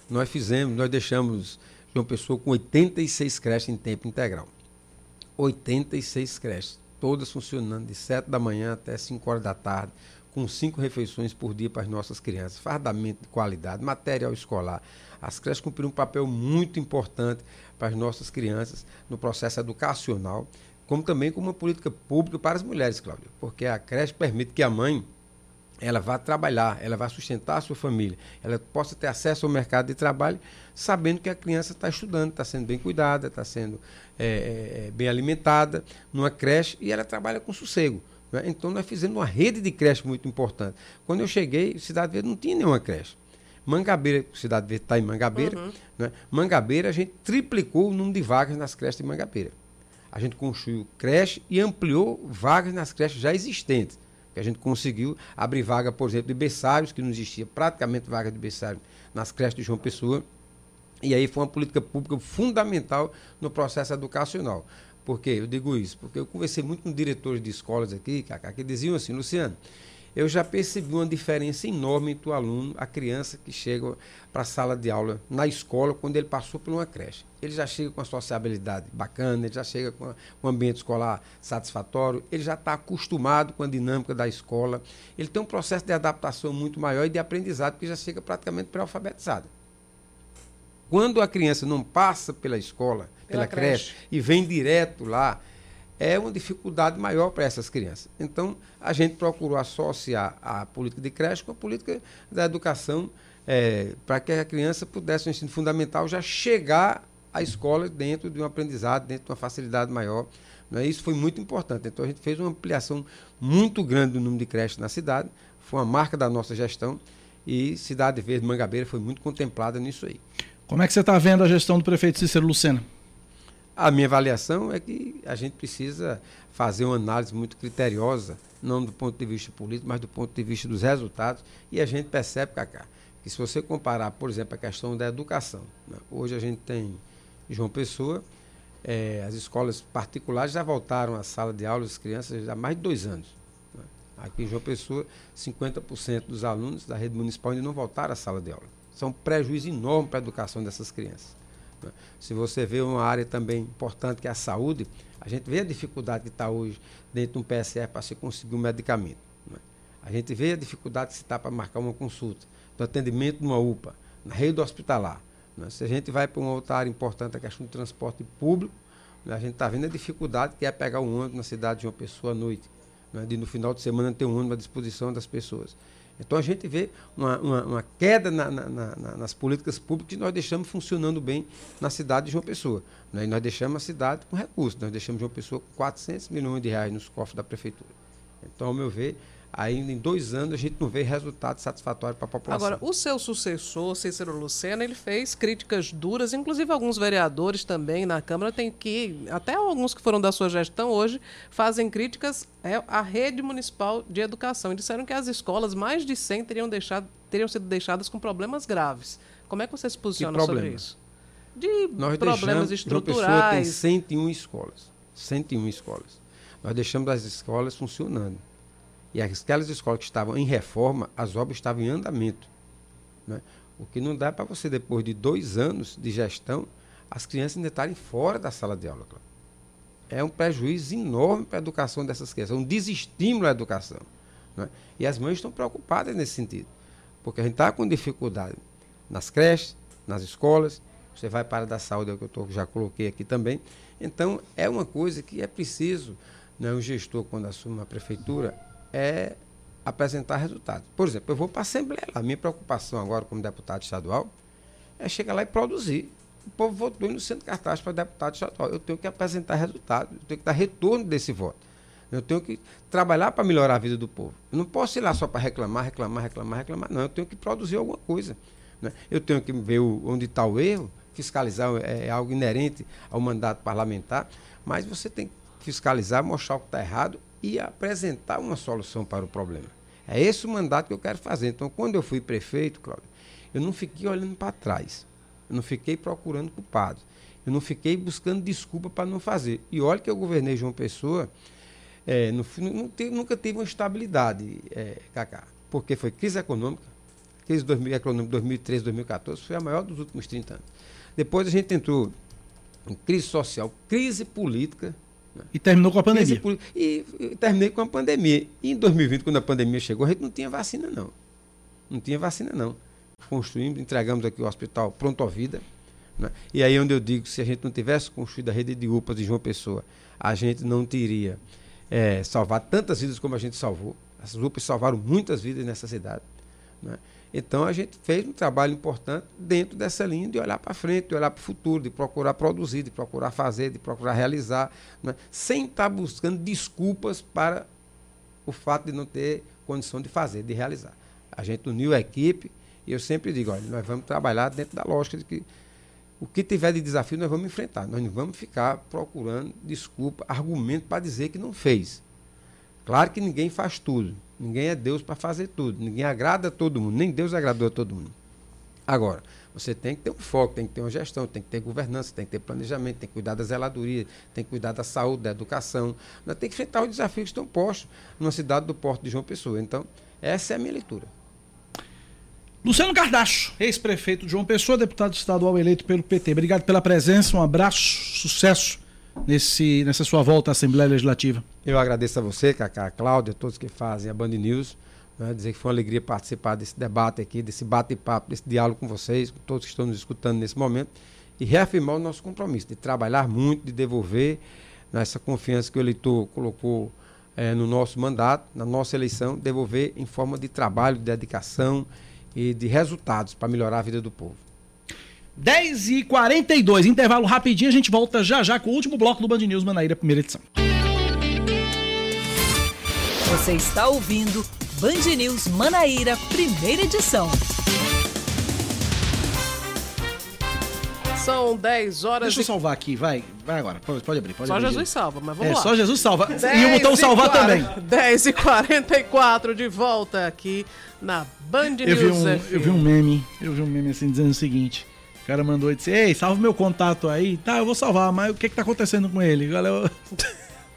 Nós fizemos, nós deixamos João Pessoa com 86 creches em tempo integral. 86 creches, todas funcionando de 7 da manhã até 5 horas da tarde, com cinco refeições por dia para as nossas crianças, fardamento de qualidade, material escolar. As creches cumpriram um papel muito importante para as nossas crianças no processo educacional, como também como uma política pública para as mulheres, Cláudia, porque a creche permite que a mãe ela vá trabalhar, ela vai sustentar a sua família, ela possa ter acesso ao mercado de trabalho, sabendo que a criança está estudando, está sendo bem cuidada, está sendo é, é, bem alimentada numa creche e ela trabalha com sossego. né? Então nós fizemos uma rede de creche muito importante. Quando eu cheguei, Cidade Verde não tinha nenhuma creche. Mangabeira, Cidade Verde está em Mangabeira, Uhum. né? Mangabeira a gente triplicou o número de vagas nas creches de Mangabeira. A gente construiu creche e ampliou vagas nas creches já existentes. Que a gente conseguiu abrir vaga, por exemplo, de berçários, que não existia praticamente vaga de berçário nas creches de João Pessoa. E aí foi uma política pública fundamental no processo educacional. Por quê? Eu digo isso, porque eu conversei muito com diretores de escolas aqui, Cacá, que diziam assim, Luciano, eu já percebi uma diferença enorme entre o aluno, a criança que chega para a sala de aula na escola quando ele passou por uma creche. Ele já chega com a sociabilidade bacana, ele já chega com um ambiente escolar satisfatório, ele já está acostumado com a dinâmica da escola, ele tem um processo de adaptação muito maior e de aprendizado, porque já chega praticamente pré-alfabetizado. Quando a criança não passa pela escola, Pela pela, creche. creche. e vem direto lá, é uma dificuldade maior para essas crianças. Então, a gente procurou associar a política de creche com a política da educação, eh, para que a criança pudesse, no ensino fundamental, já chegar à escola dentro de um aprendizado, dentro de uma facilidade maior. Né? Isso foi muito importante. Então, a gente fez uma ampliação muito grande do número de creches na cidade, foi uma marca da nossa gestão, e Cidade Verde Mangabeira foi muito contemplada nisso aí. Como é que você está vendo a gestão do prefeito Cícero Lucena? A minha avaliação é que a gente precisa fazer uma análise muito criteriosa, não do ponto de vista político, mas do ponto de vista dos resultados. E a gente percebe, Cacá, que se você comparar, por exemplo, a questão da educação, né? hoje a gente tem João Pessoa, eh, as escolas particulares já voltaram à sala de aula das crianças há mais de dois anos. né? Aqui em João Pessoa, 50% dos alunos da rede municipal ainda não voltaram à sala de aula. Isso é um prejuízo enorme para a educação dessas crianças. Né? Se você vê uma área também importante que é a saúde, a gente vê a dificuldade que está hoje dentro de um PSR para se conseguir um medicamento. né? A gente vê a dificuldade que se está para marcar uma consulta, do atendimento numa UPA, na rede hospitalar. né? Se a gente vai para uma outra área importante, a questão do transporte público, né? a gente está vendo a dificuldade que é pegar um ônibus na cidade de uma pessoa à noite, né? de no final de semana ter um ônibus à disposição das pessoas. Então a gente vê uma, uma, uma queda na- na- na- na- nas políticas públicas que nós deixamos funcionando bem na cidade de João Pessoa. né? E nós deixamos a cidade com recursos, nós deixamos João Pessoa com 400 milhões de reais nos cofres da prefeitura. Então, ao meu ver, ainda em dois anos a gente não vê resultado satisfatório para a população. Agora, o seu sucessor, Cícero Lucena, ele fez críticas duras, inclusive alguns vereadores também na Câmara têm que, até alguns que foram da sua gestão hoje, fazem críticas é, à rede municipal de educação. E disseram que as escolas, mais de 100, teriam, deixado, teriam sido deixadas com problemas graves. Como é que você se posiciona sobre isso? De Nós problemas deixamos, João Pessoa tem estruturais. 101 escolas. 101 escolas. Nós deixamos as escolas funcionando. E aquelas escolas que estavam em reforma, as obras estavam em andamento. né? O que não dá para você, depois de dois anos de gestão, as crianças ainda estarem fora da sala de aula. É um prejuízo enorme para a educação dessas crianças, é um desestímulo à educação. né? E as mães estão preocupadas nesse sentido. Porque a gente está com dificuldade nas creches, nas escolas, você vai para a da saúde, é o que eu tô, já coloquei aqui também. Então, é uma coisa que é preciso, né, o gestor, quando assume uma prefeitura, é apresentar resultados. Por exemplo, eu vou para a Assembleia lá. Minha preocupação agora, como deputado estadual, é chegar lá e produzir. O povo votou no centro cartaz para deputado estadual. Eu tenho que apresentar resultados, eu tenho que dar retorno desse voto. Eu tenho que trabalhar para melhorar a vida do povo. Eu não posso ir lá só para reclamar, reclamar, reclamar, reclamar. Não, eu tenho que produzir alguma coisa. né? Eu tenho que ver o- onde está o erro, fiscalizar é, é algo inerente ao mandato parlamentar, mas você tem que fiscalizar, mostrar o que está errado e apresentar uma solução para o problema. É esse o mandato que eu quero fazer. Então, quando eu fui prefeito, Cláudio, eu não fiquei olhando para trás. Eu não fiquei procurando culpados. Eu não fiquei buscando desculpa para não fazer. E olha que eu governei João Pessoa, é, não teve- nunca tive uma estabilidade, é, Cacá. Porque foi crise econômica, crise 2000, econômica 2013, 2014, foi a maior dos últimos 30 anos. Depois a gente entrou em crise social, crise política. E terminou com a pandemia. E, e terminei com a pandemia. E em 2020, quando a pandemia chegou, a gente não tinha vacina, não. Não tinha vacina, não. Construímos, entregamos aqui o hospital Pronto à Vida. né? E aí onde eu digo, se a gente não tivesse construído a rede de UPAs de João Pessoa, a gente não teria eh, salvado tantas vidas como a gente salvou. As UPAs salvaram muitas vidas nessa cidade. né? Então a gente fez um trabalho importante dentro dessa linha de olhar para frente, de olhar para o futuro, de procurar produzir, de procurar fazer, de procurar realizar, né? sem estar buscando desculpas para o fato de não ter condição de fazer, de realizar. A gente uniu a equipe e eu sempre digo, olha, nós vamos trabalhar dentro da lógica de que o que tiver de desafio nós vamos enfrentar. Nós não vamos ficar procurando desculpa, argumento para dizer que não fez. Claro que ninguém faz tudo. Ninguém é Deus para fazer tudo. Ninguém agrada a todo mundo. Nem Deus agradou a todo mundo. Agora, você tem que ter um foco, tem que ter uma gestão, tem que ter governança, tem que ter planejamento, tem que cuidar da zeladoria, tem que cuidar da saúde, da educação. Tem que enfrentar os desafios que estão postos numa cidade do porto de João Pessoa. Então, essa é a minha leitura. Luciano Cardacho, ex-prefeito de João Pessoa, deputado estadual eleito pelo PT. Obrigado pela presença, um abraço, sucesso nesse, nessa sua volta à Assembleia Legislativa. Eu agradeço a você, Cacá, a Cláudia, a todos que fazem a Band News. né, dizer que foi uma alegria participar desse debate aqui, desse bate-papo, desse diálogo com vocês, com todos que estão nos escutando nesse momento. E reafirmar o nosso compromisso de trabalhar muito, de devolver né, essa confiança que o eleitor colocou eh, no nosso mandato, na nossa eleição, devolver em forma de trabalho, de dedicação e de resultados para melhorar a vida do povo. 10 e 42 intervalo rapidinho, a gente volta já já com o último bloco do Band News Manaíra, primeira edição. Você está ouvindo Band News Manaíra, primeira edição. São 10 horas Deixa eu e salvar aqui, vai, vai agora, pode, pode abrir. Pode Só abrir, Jesus salva, mas vamos É, lá. só Jesus salva. E o 10 botão salvar também. 10 e 44 de volta aqui na Band Eu vi, News um, eu vi um meme, eu vi um meme assim dizendo o seguinte. O cara mandou e disse, ei, salva meu contato aí. Tá, eu vou salvar, mas o que que tá acontecendo com ele? Galera, [laughs]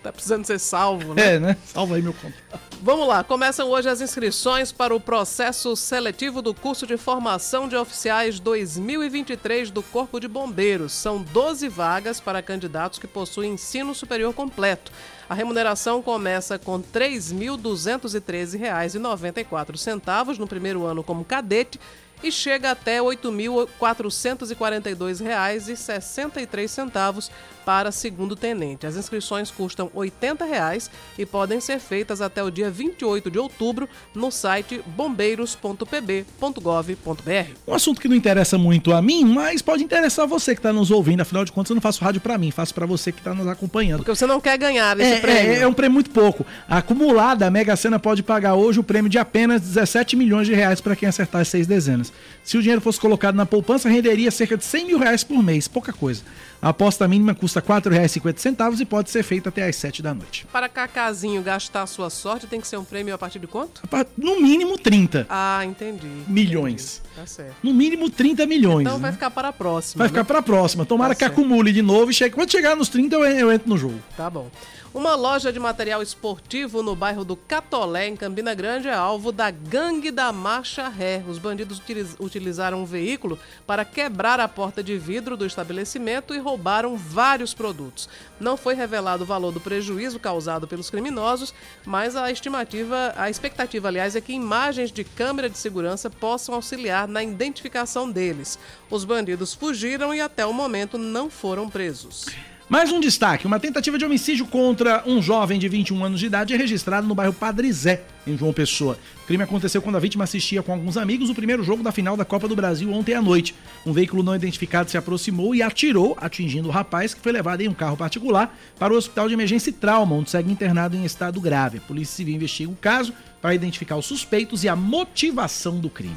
Tá precisando ser salvo, né? É, né? Salva aí meu contato. Vamos lá, começam hoje as inscrições para o processo seletivo do curso de formação de oficiais 2023 do Corpo de Bombeiros. São 12 vagas para candidatos que possuem ensino superior completo. A remuneração começa com R$ 3.213,94 no primeiro ano como cadete e chega até R$ 8.442,63 para segundo tenente. As inscrições custam 80 reais e podem ser feitas até o dia 28 de outubro no site bombeiros.pb.gov.br. Um assunto que não interessa muito a mim, mas pode interessar você que está nos ouvindo. Afinal de contas, eu não faço rádio para mim, faço para você que está nos acompanhando. Porque você não quer ganhar esse É, prêmio. é, é um prêmio muito pouco. Acumulada, a Mega Sena pode pagar hoje o prêmio de apenas 17 milhões de reais para quem acertar as seis dezenas. Se o dinheiro fosse colocado na poupança, renderia cerca de 100 mil reais por mês, pouca coisa. A aposta mínima custa R$ 4,50 e pode ser feita até às 7 da noite. Para Cacazinho gastar a sua sorte, tem que ser um prêmio a partir de quanto? No mínimo 30 Ah, entendi. milhões. Tá certo. No mínimo 30 milhões. Então né? vai ficar para a próxima. Vai né? ficar para a próxima. Tomara Tá que acumule de novo e chegue. Quando chegar nos 30, eu, eu entro no jogo. Tá bom. Uma loja de material esportivo no bairro do Catolé, em Campina Grande, é alvo da gangue da Marcha Ré. Os bandidos utiliz- utilizaram um veículo para quebrar a porta de vidro do estabelecimento e roubaram vários produtos. Não foi revelado o valor do prejuízo causado pelos criminosos, mas a estimativa, a expectativa, aliás, é que imagens de câmera de segurança possam auxiliar na identificação deles. Os bandidos fugiram e até o momento não foram presos. Mais um destaque: uma tentativa de homicídio contra um jovem de 21 anos de idade é registrado no bairro Padre Zé, em João Pessoa. O crime aconteceu quando a vítima assistia com alguns amigos o primeiro jogo da final da Copa do Brasil ontem à noite. Um veículo não identificado se aproximou e atirou, atingindo o rapaz, que foi levado em um carro particular para o hospital de emergência e trauma, onde segue internado em estado grave. A Polícia Civil investiga o caso para identificar os suspeitos e a motivação do crime.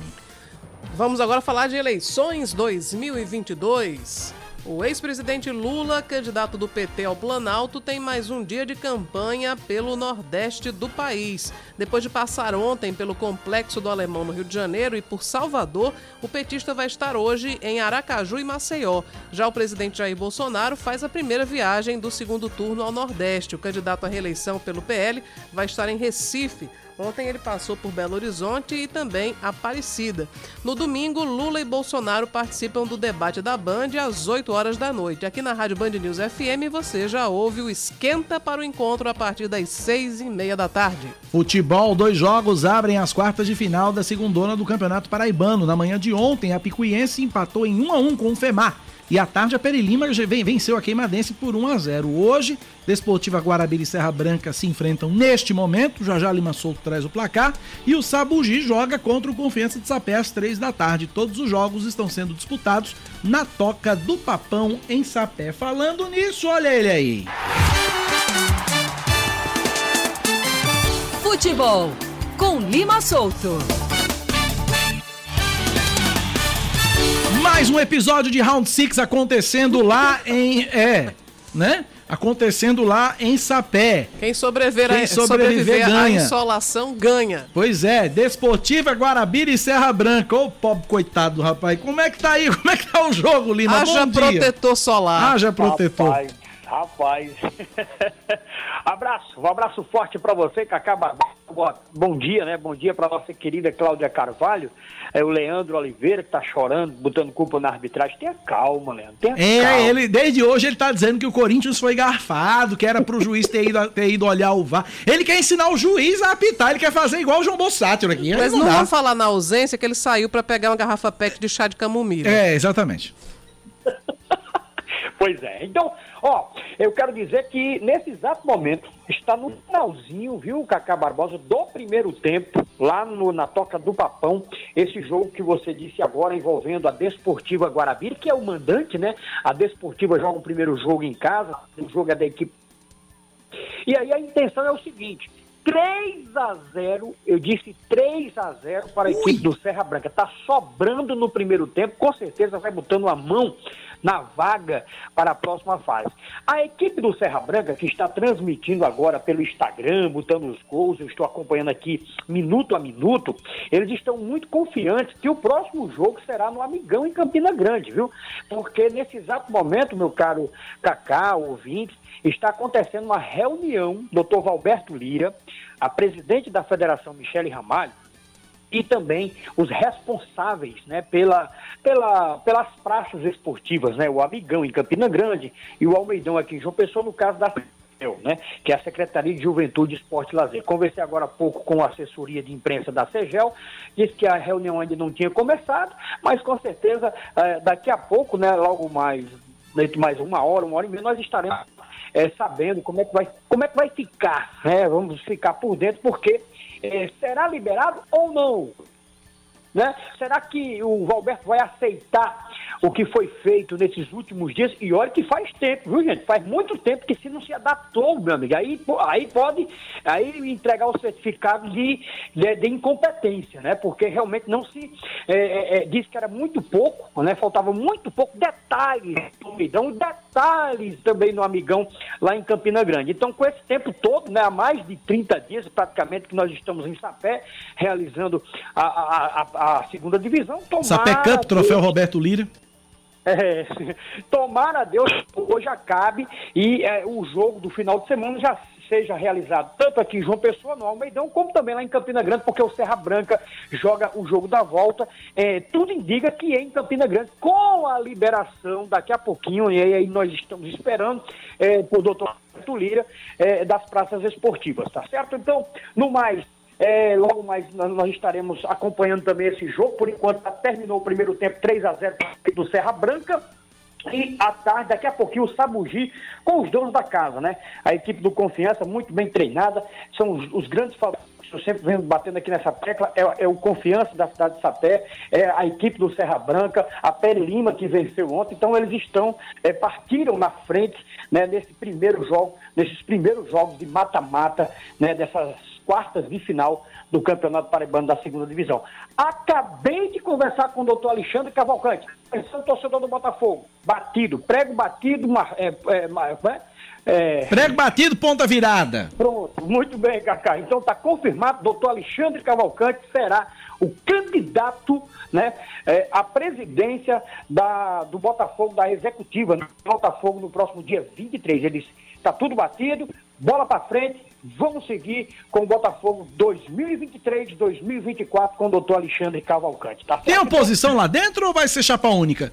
Vamos agora falar de eleições 2022. O ex-presidente Lula, candidato do PT ao Planalto, tem mais um dia de campanha pelo Nordeste do país. Depois de passar ontem pelo Complexo do Alemão no Rio de Janeiro e por Salvador, o petista vai estar hoje em Aracaju e Maceió. Já o presidente Jair Bolsonaro faz a primeira viagem do segundo turno ao Nordeste. O candidato à reeleição pelo PL vai estar em Recife. Ontem ele passou por Belo Horizonte e também Aparecida. No domingo, Lula e Bolsonaro participam do debate da Band às 8 horas da noite. Aqui na Rádio Band News FM você já ouve o esquenta para o encontro a partir das 6 e meia da tarde. Futebol, dois jogos abrem as quartas de final da segundona do Campeonato Paraibano. Na manhã de ontem, a Picuiense empatou em 1 a 1 com o Femar. E à tarde, a Perilima venceu a Queimadense por 1 a 0 Hoje, Desportiva Guarabira e Serra Branca se enfrentam neste momento. Já já Lima Souto traz o placar. E o Sabugi joga contra o Confiança de Sapé às 3 da tarde. Todos os jogos estão sendo disputados na Toca do Papão, em Sapé. Falando nisso, olha ele aí. Futebol com Lima Solto. Mais um episódio de Round 6 acontecendo lá em. É, né? Acontecendo lá em Sapé. Quem sobreviver, Quem sobreviver sobreviver à insolação ganha. Pois é, Desportiva, Guarabira e Serra Branca. Ô, pobre coitado do rapaz. Como é que tá aí? Como é que tá o jogo, Lima? Haja Bom dia. protetor solar. Haja protetor. Rapaz, rapaz. [laughs] abraço, um abraço forte pra você, Cacá Barbosa. Bom dia, né? Bom dia pra nossa querida Cláudia Carvalho. É o Leandro Oliveira que tá chorando, botando culpa na arbitragem. Tenha calma, Leandro. Tenha É, calma. ele, desde hoje ele tá dizendo que o Corinthians foi garfado, que era pro juiz ter ido, ter ido olhar o VAR. Ele quer ensinar o juiz a apitar, ele quer fazer igual o João Bossátiro aqui. Mas não, vamos falar na ausência que ele saiu pra pegar uma garrafa PET de chá de camomila. É, exatamente. [laughs] Pois é. Então, ó, eu quero dizer que nesse exato momento está no finalzinho, viu, Cacá Barbosa, do primeiro tempo, lá no- na Toca do Papão, esse jogo que você disse agora envolvendo a Desportiva Guarabira, que é o mandante, né? A Desportiva joga o primeiro jogo em casa, o jogo é da equipe. E aí a intenção é o seguinte. 3 a 0, eu disse 3 a 0 para a equipe do Serra Branca. Tá sobrando no primeiro tempo, com certeza vai botando a mão na vaga para a próxima fase. A equipe do Serra Branca, que está transmitindo agora pelo Instagram, botando os gols, eu estou acompanhando aqui minuto a minuto, eles estão muito confiantes que o próximo jogo será no Amigão em Campina Grande, viu? Porque nesse exato momento, meu caro Cacá, ouvinte, está acontecendo uma reunião, doutor Valberto Lira, a presidente da federação, Michele Ramalho, e também os responsáveis né, pela, pela, pelas praças esportivas, né, o Amigão em Campina Grande e o Almeidão aqui em João Pessoa, no caso da né, que é a Secretaria de Juventude, Esporte e Lazer. Conversei agora há pouco com a assessoria de imprensa da CEGEL, disse que a reunião ainda não tinha começado, mas com certeza eh, daqui a pouco, né, logo mais, mais uma hora, uma hora e meia, nós estaremos eh, sabendo como é que vai, como é que vai ficar, né, vamos ficar por dentro, porque eh, será liberado ou não? Né? Será que o Valberto vai aceitar o que foi feito nesses últimos dias? E olha que faz tempo, viu, gente? Faz muito tempo que se não se adaptou, meu amigo. Aí, aí pode aí entregar o certificado de, de, de incompetência, né? Porque realmente não se é, é, é, disse que era muito pouco, né? Faltava muito pouco detalhes no amigão, detalhes também no amigão lá em Campina Grande. Então, com esse tempo todo, né? Há mais de 30 dias praticamente que nós estamos em Sapé realizando a, a, a, a segunda divisão. Sapé Cup, troféu Roberto Lira. É, tomara a Deus hoje acabe e é, o jogo do final de semana já seja realizado tanto aqui em João Pessoa, no Almeidão, como também lá em Campina Grande, porque o Serra Branca joga o jogo da volta. É, tudo indica que é em Campina Grande, com a liberação daqui a pouquinho, e aí nós estamos esperando é, por doutor Roberto Lira é, das praças esportivas, tá certo? Então, no mais, é, logo mais nós, estaremos acompanhando também esse jogo. Por enquanto, terminou o primeiro tempo 3 a 0 do Serra Branca. E à tarde, daqui a pouquinho, o Sabugi com os donos da casa, né? A equipe do Confiança, muito bem treinada, são os, os grandes favoritos. Eu sempre venho batendo aqui nessa tecla, é, é o Confiança da cidade de Sapé, é a equipe do Serra Branca, a Pere Lima que venceu ontem, então eles estão, é, partiram na frente, né, nesse primeiro jogo, nesses primeiros jogos de mata-mata, né, dessas quartas de final do Campeonato Paraibano da segunda divisão. Acabei de conversar com o doutor Alexandre Cavalcante, atenção torcedor do Botafogo, batido, prego batido, é, é, mar, é, é, Prego batido, ponta virada. Pronto, muito bem, Cacá. Então está confirmado, doutor Alexandre Cavalcante será o candidato né, é, à presidência da, do Botafogo, da executiva, né, do Botafogo no próximo dia 23. Ele disse, está tudo batido, bola para frente, vamos seguir com o Botafogo 2023-2024 com o doutor Alexandre Cavalcante. Tá Tem oposição lá dentro ou vai ser chapa única?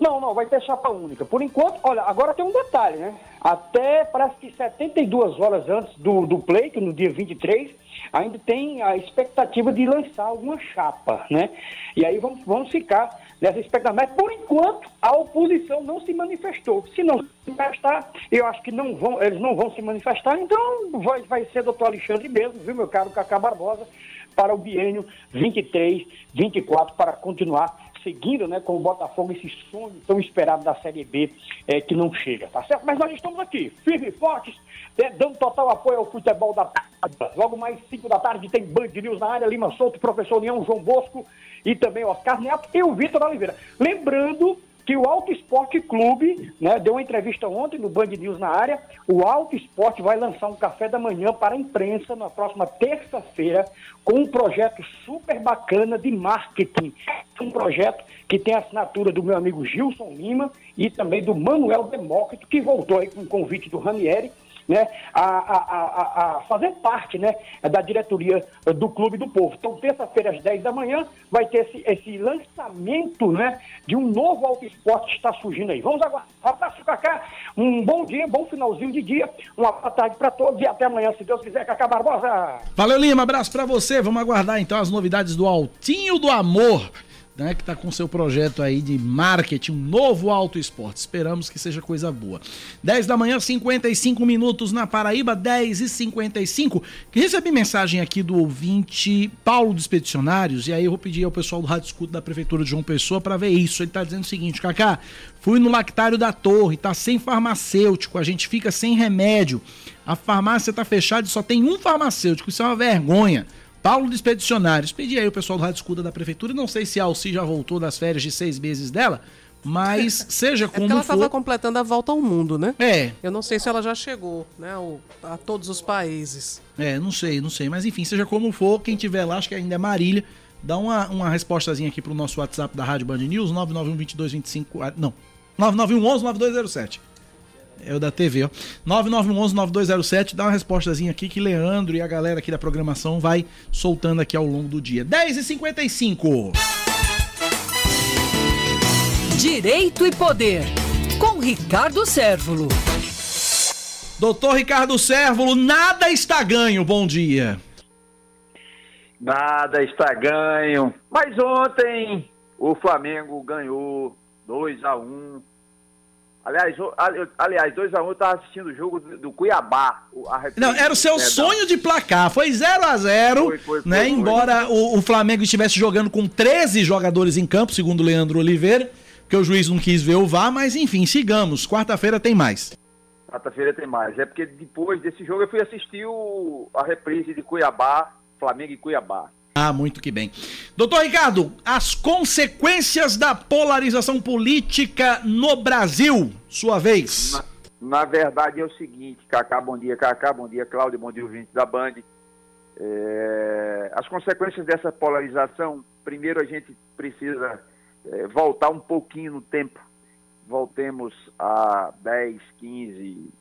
Não, não, vai ter chapa única. Por enquanto, olha, agora tem um detalhe, né? Até parece que 72 horas antes do, do pleito, no dia 23, ainda tem a expectativa de lançar alguma chapa, né? E aí vamos, vamos ficar nessa expectativa. Mas, por enquanto, a oposição não se manifestou. Se não se manifestar, eu acho que não vão, eles não vão se manifestar, então vai, vai ser doutor Alexandre mesmo, viu, meu caro Cacá Barbosa, para o biênio 23, 24, para continuar seguindo né, com o Botafogo esse sonho tão esperado da Série B eh, que não chega, tá certo? Mas nós estamos aqui, firmes e fortes, né, dando total apoio ao futebol da tarde. Logo mais 5 da tarde tem Band News na área, Lima Souto, professor Leão, João Bosco e também Oscar Neto e o Vitor Oliveira. Lembrando que o Alto Esporte Clube né, deu uma entrevista ontem no Band News na área. O Alto Esporte vai lançar um café da manhã para a imprensa na próxima terça-feira com um projeto super bacana de marketing. Um projeto que tem a assinatura do meu amigo Gilson Lima e também do Manuel Demócrito, que voltou aí com o convite do Ranieri né, a, a, a, a fazer parte né, da diretoria eh, do Clube do Povo. Então, terça-feira, às 10 da manhã, vai ter esse, esse lançamento né, de um novo auto esporte que está surgindo aí. Vamos aguardar. Abraço, Cacá. Um bom dia, bom finalzinho de dia. Uma boa tarde para todos e até amanhã, se Deus quiser, Cacá Barbosa. Valeu, Lima. Abraço pra você. Vamos aguardar então as novidades do Altinho do Amor, né? Que tá com seu projeto aí de marketing, um novo auto esporte. Esperamos que seja coisa boa. 10 da manhã, 55 minutos na Paraíba, 10 e 55. Recebi mensagem aqui do ouvinte Paulo dos Expedicionários, e aí eu vou pedir ao pessoal do Rádio Escudo da Prefeitura de João Pessoa para ver isso. Ele tá dizendo o seguinte, Cacá, fui no lactário da torre, tá sem farmacêutico, a gente fica sem remédio. A farmácia tá fechada e só tem um farmacêutico, isso é uma vergonha. Paulo dos Expedicionários. Pedi aí o pessoal do Rádio Escuda da Prefeitura. Não sei se a Alci já voltou das férias de seis meses dela, mas [laughs] seja É como porque ela estava completando a volta ao mundo, né? É. Eu não sei se ela já chegou, né, a todos os países. É, não sei, não sei. Mas enfim, seja como for, quem tiver lá, acho que ainda é Marília, dá uma, uma respostazinha aqui pro nosso WhatsApp da Rádio Band News, 991 22 25. ah, Não, 991 11 9207. É o da TV, ó. 9911-9207, dá uma respostazinha aqui que Leandro e a galera aqui da programação vai soltando aqui ao longo do dia. 10h55. Direito e Poder, com Ricardo Sérvulo. Doutor Ricardo Sérvulo, nada está ganho. Bom dia. Nada está ganho. Mas ontem o Flamengo ganhou 2 a 1 Aliás, aliás 2x1 um, eu estava assistindo o jogo do Cuiabá. Não, era o seu sonho de placar. Foi 0x0, né? Foi, embora O, o, Flamengo estivesse jogando com 13 jogadores em campo, segundo o Leandro Oliveira, porque o juiz não quis ver o VAR, mas enfim, sigamos. Quarta-feira tem mais. Quarta-feira tem mais. É porque depois desse jogo eu fui assistir o, a reprise de Cuiabá, Flamengo e Cuiabá. Ah, muito que bem. Doutor Ricardo, as consequências da polarização política no Brasil, sua vez. Na, na verdade é o seguinte, Cacá, bom dia, Cacá, bom dia, Cláudio, bom dia, ouvinte da Band. É, as consequências dessa polarização, primeiro a gente precisa é, voltar um pouquinho no tempo voltemos a 10, 15,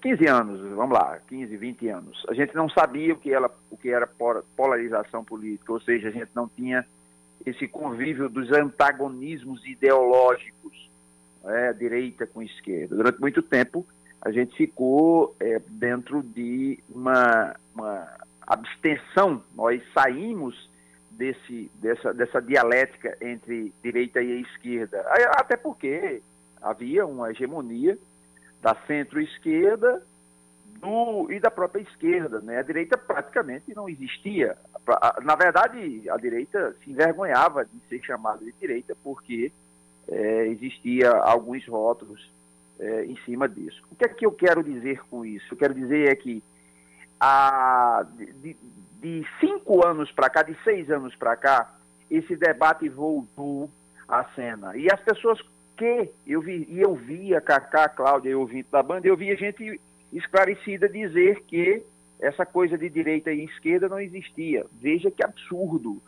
15 anos, vamos lá, 15, 20 anos. A gente não sabia o que, era, o que era polarização política, ou seja, a gente não tinha esse convívio dos antagonismos ideológicos, é, direita com esquerda. Durante muito tempo, a gente ficou é, dentro de uma, uma abstenção, nós saímos desse, dessa, dessa dialética entre direita e esquerda. Até porque havia uma hegemonia da centro-esquerda e da própria esquerda. Né? A direita praticamente não existia. Na verdade, a direita se envergonhava de ser chamada de direita porque é, existia alguns rótulos é, em cima disso. O que é que eu quero dizer com isso? Eu quero dizer é que a, de, de cinco anos para cá, de seis anos para cá, esse debate voltou à cena. E as pessoas que eu vi, e eu via Cacá, Cláudia e ouvinte da banda, eu via gente esclarecida dizer que essa coisa de direita e esquerda não existia. Veja que absurdo.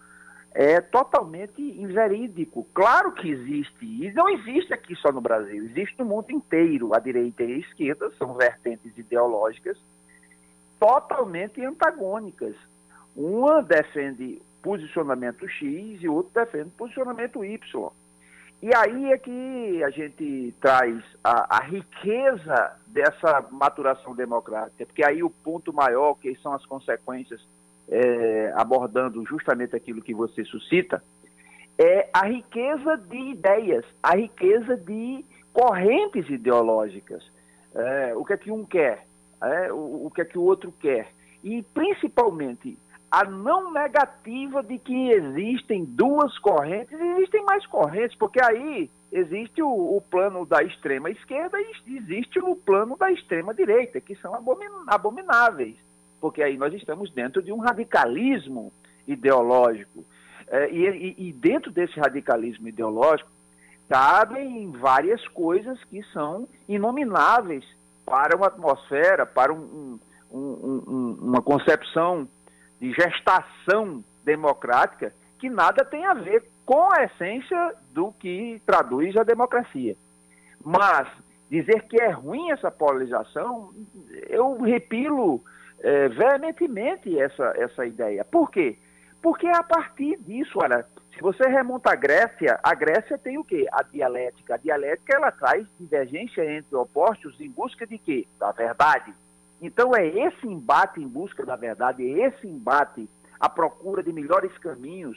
É totalmente inverídico. Claro que existe. E não existe aqui só no Brasil, existe no mundo inteiro. A direita e a esquerda são vertentes ideológicas totalmente antagônicas. Uma defende posicionamento X e outra defende posicionamento Y. E aí é que a gente traz a, a, riqueza dessa maturação democrática, porque aí o ponto maior, que são as consequências, é, abordando justamente aquilo que você suscita, é a riqueza de ideias, a riqueza de correntes ideológicas. É, o que é que um quer, é, o, o que é que o outro quer. E, principalmente, a não negativa de que existem duas correntes, existem mais correntes, porque aí existe o, o, plano da extrema esquerda e existe o plano da extrema direita, que são abomináveis, porque aí nós estamos dentro de um radicalismo ideológico. É, e, e, dentro desse radicalismo ideológico cabem várias coisas que são inomináveis para uma atmosfera, para um, um, um, uma concepção de gestação democrática que nada tem a ver com a essência do que traduz a democracia. Mas dizer que é ruim essa polarização, eu repilo é, veementemente essa, essa ideia. Por quê? Porque é a partir disso, olha, se você remonta à Grécia, a Grécia tem o quê? A dialética. A dialética ela traz divergência entre opostos em busca de quê? Da verdade. Então é esse embate em busca da verdade, é esse embate à procura de melhores caminhos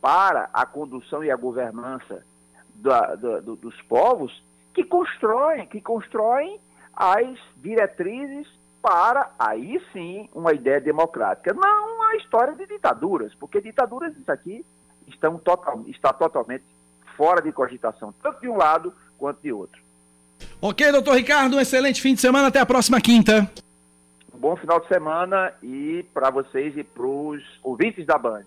para a condução e a governança da, da, do, dos povos que constroem, que constroem as diretrizes para aí sim uma ideia democrática, não a história de ditaduras, porque ditaduras isso aqui estão total, está totalmente fora de cogitação, tanto de um lado quanto de outro. Ok, doutor Ricardo, um excelente fim de semana, até a próxima quinta bom final de semana e para vocês e para os ouvintes da Band.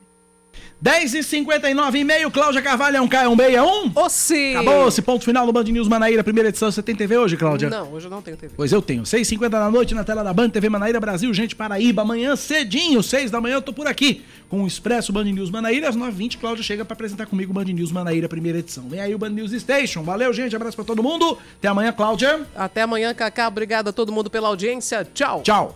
10h59 e meio, Cláudia Carvalho é um K, é um B, é um? Ô, sim! Acabou esse ponto final do Band News Manaíra, primeira edição. Você tem TV hoje, Cláudia? Não, hoje eu não tenho TV. Pois eu tenho. 6h50 da noite na tela da Band TV Manaíra Brasil, gente Paraíba. Amanhã cedinho, 6 da manhã, eu tô por aqui com o Expresso Band News Manaíra. Às 9h20, Cláudia chega pra apresentar comigo o Band News Manaíra, primeira edição. Vem aí o Band News Station. Valeu, gente. Abraço pra todo mundo. Até amanhã, Cláudia. Até amanhã, Cacá. Obrigado a todo mundo pela audiência. Tchau. Tchau.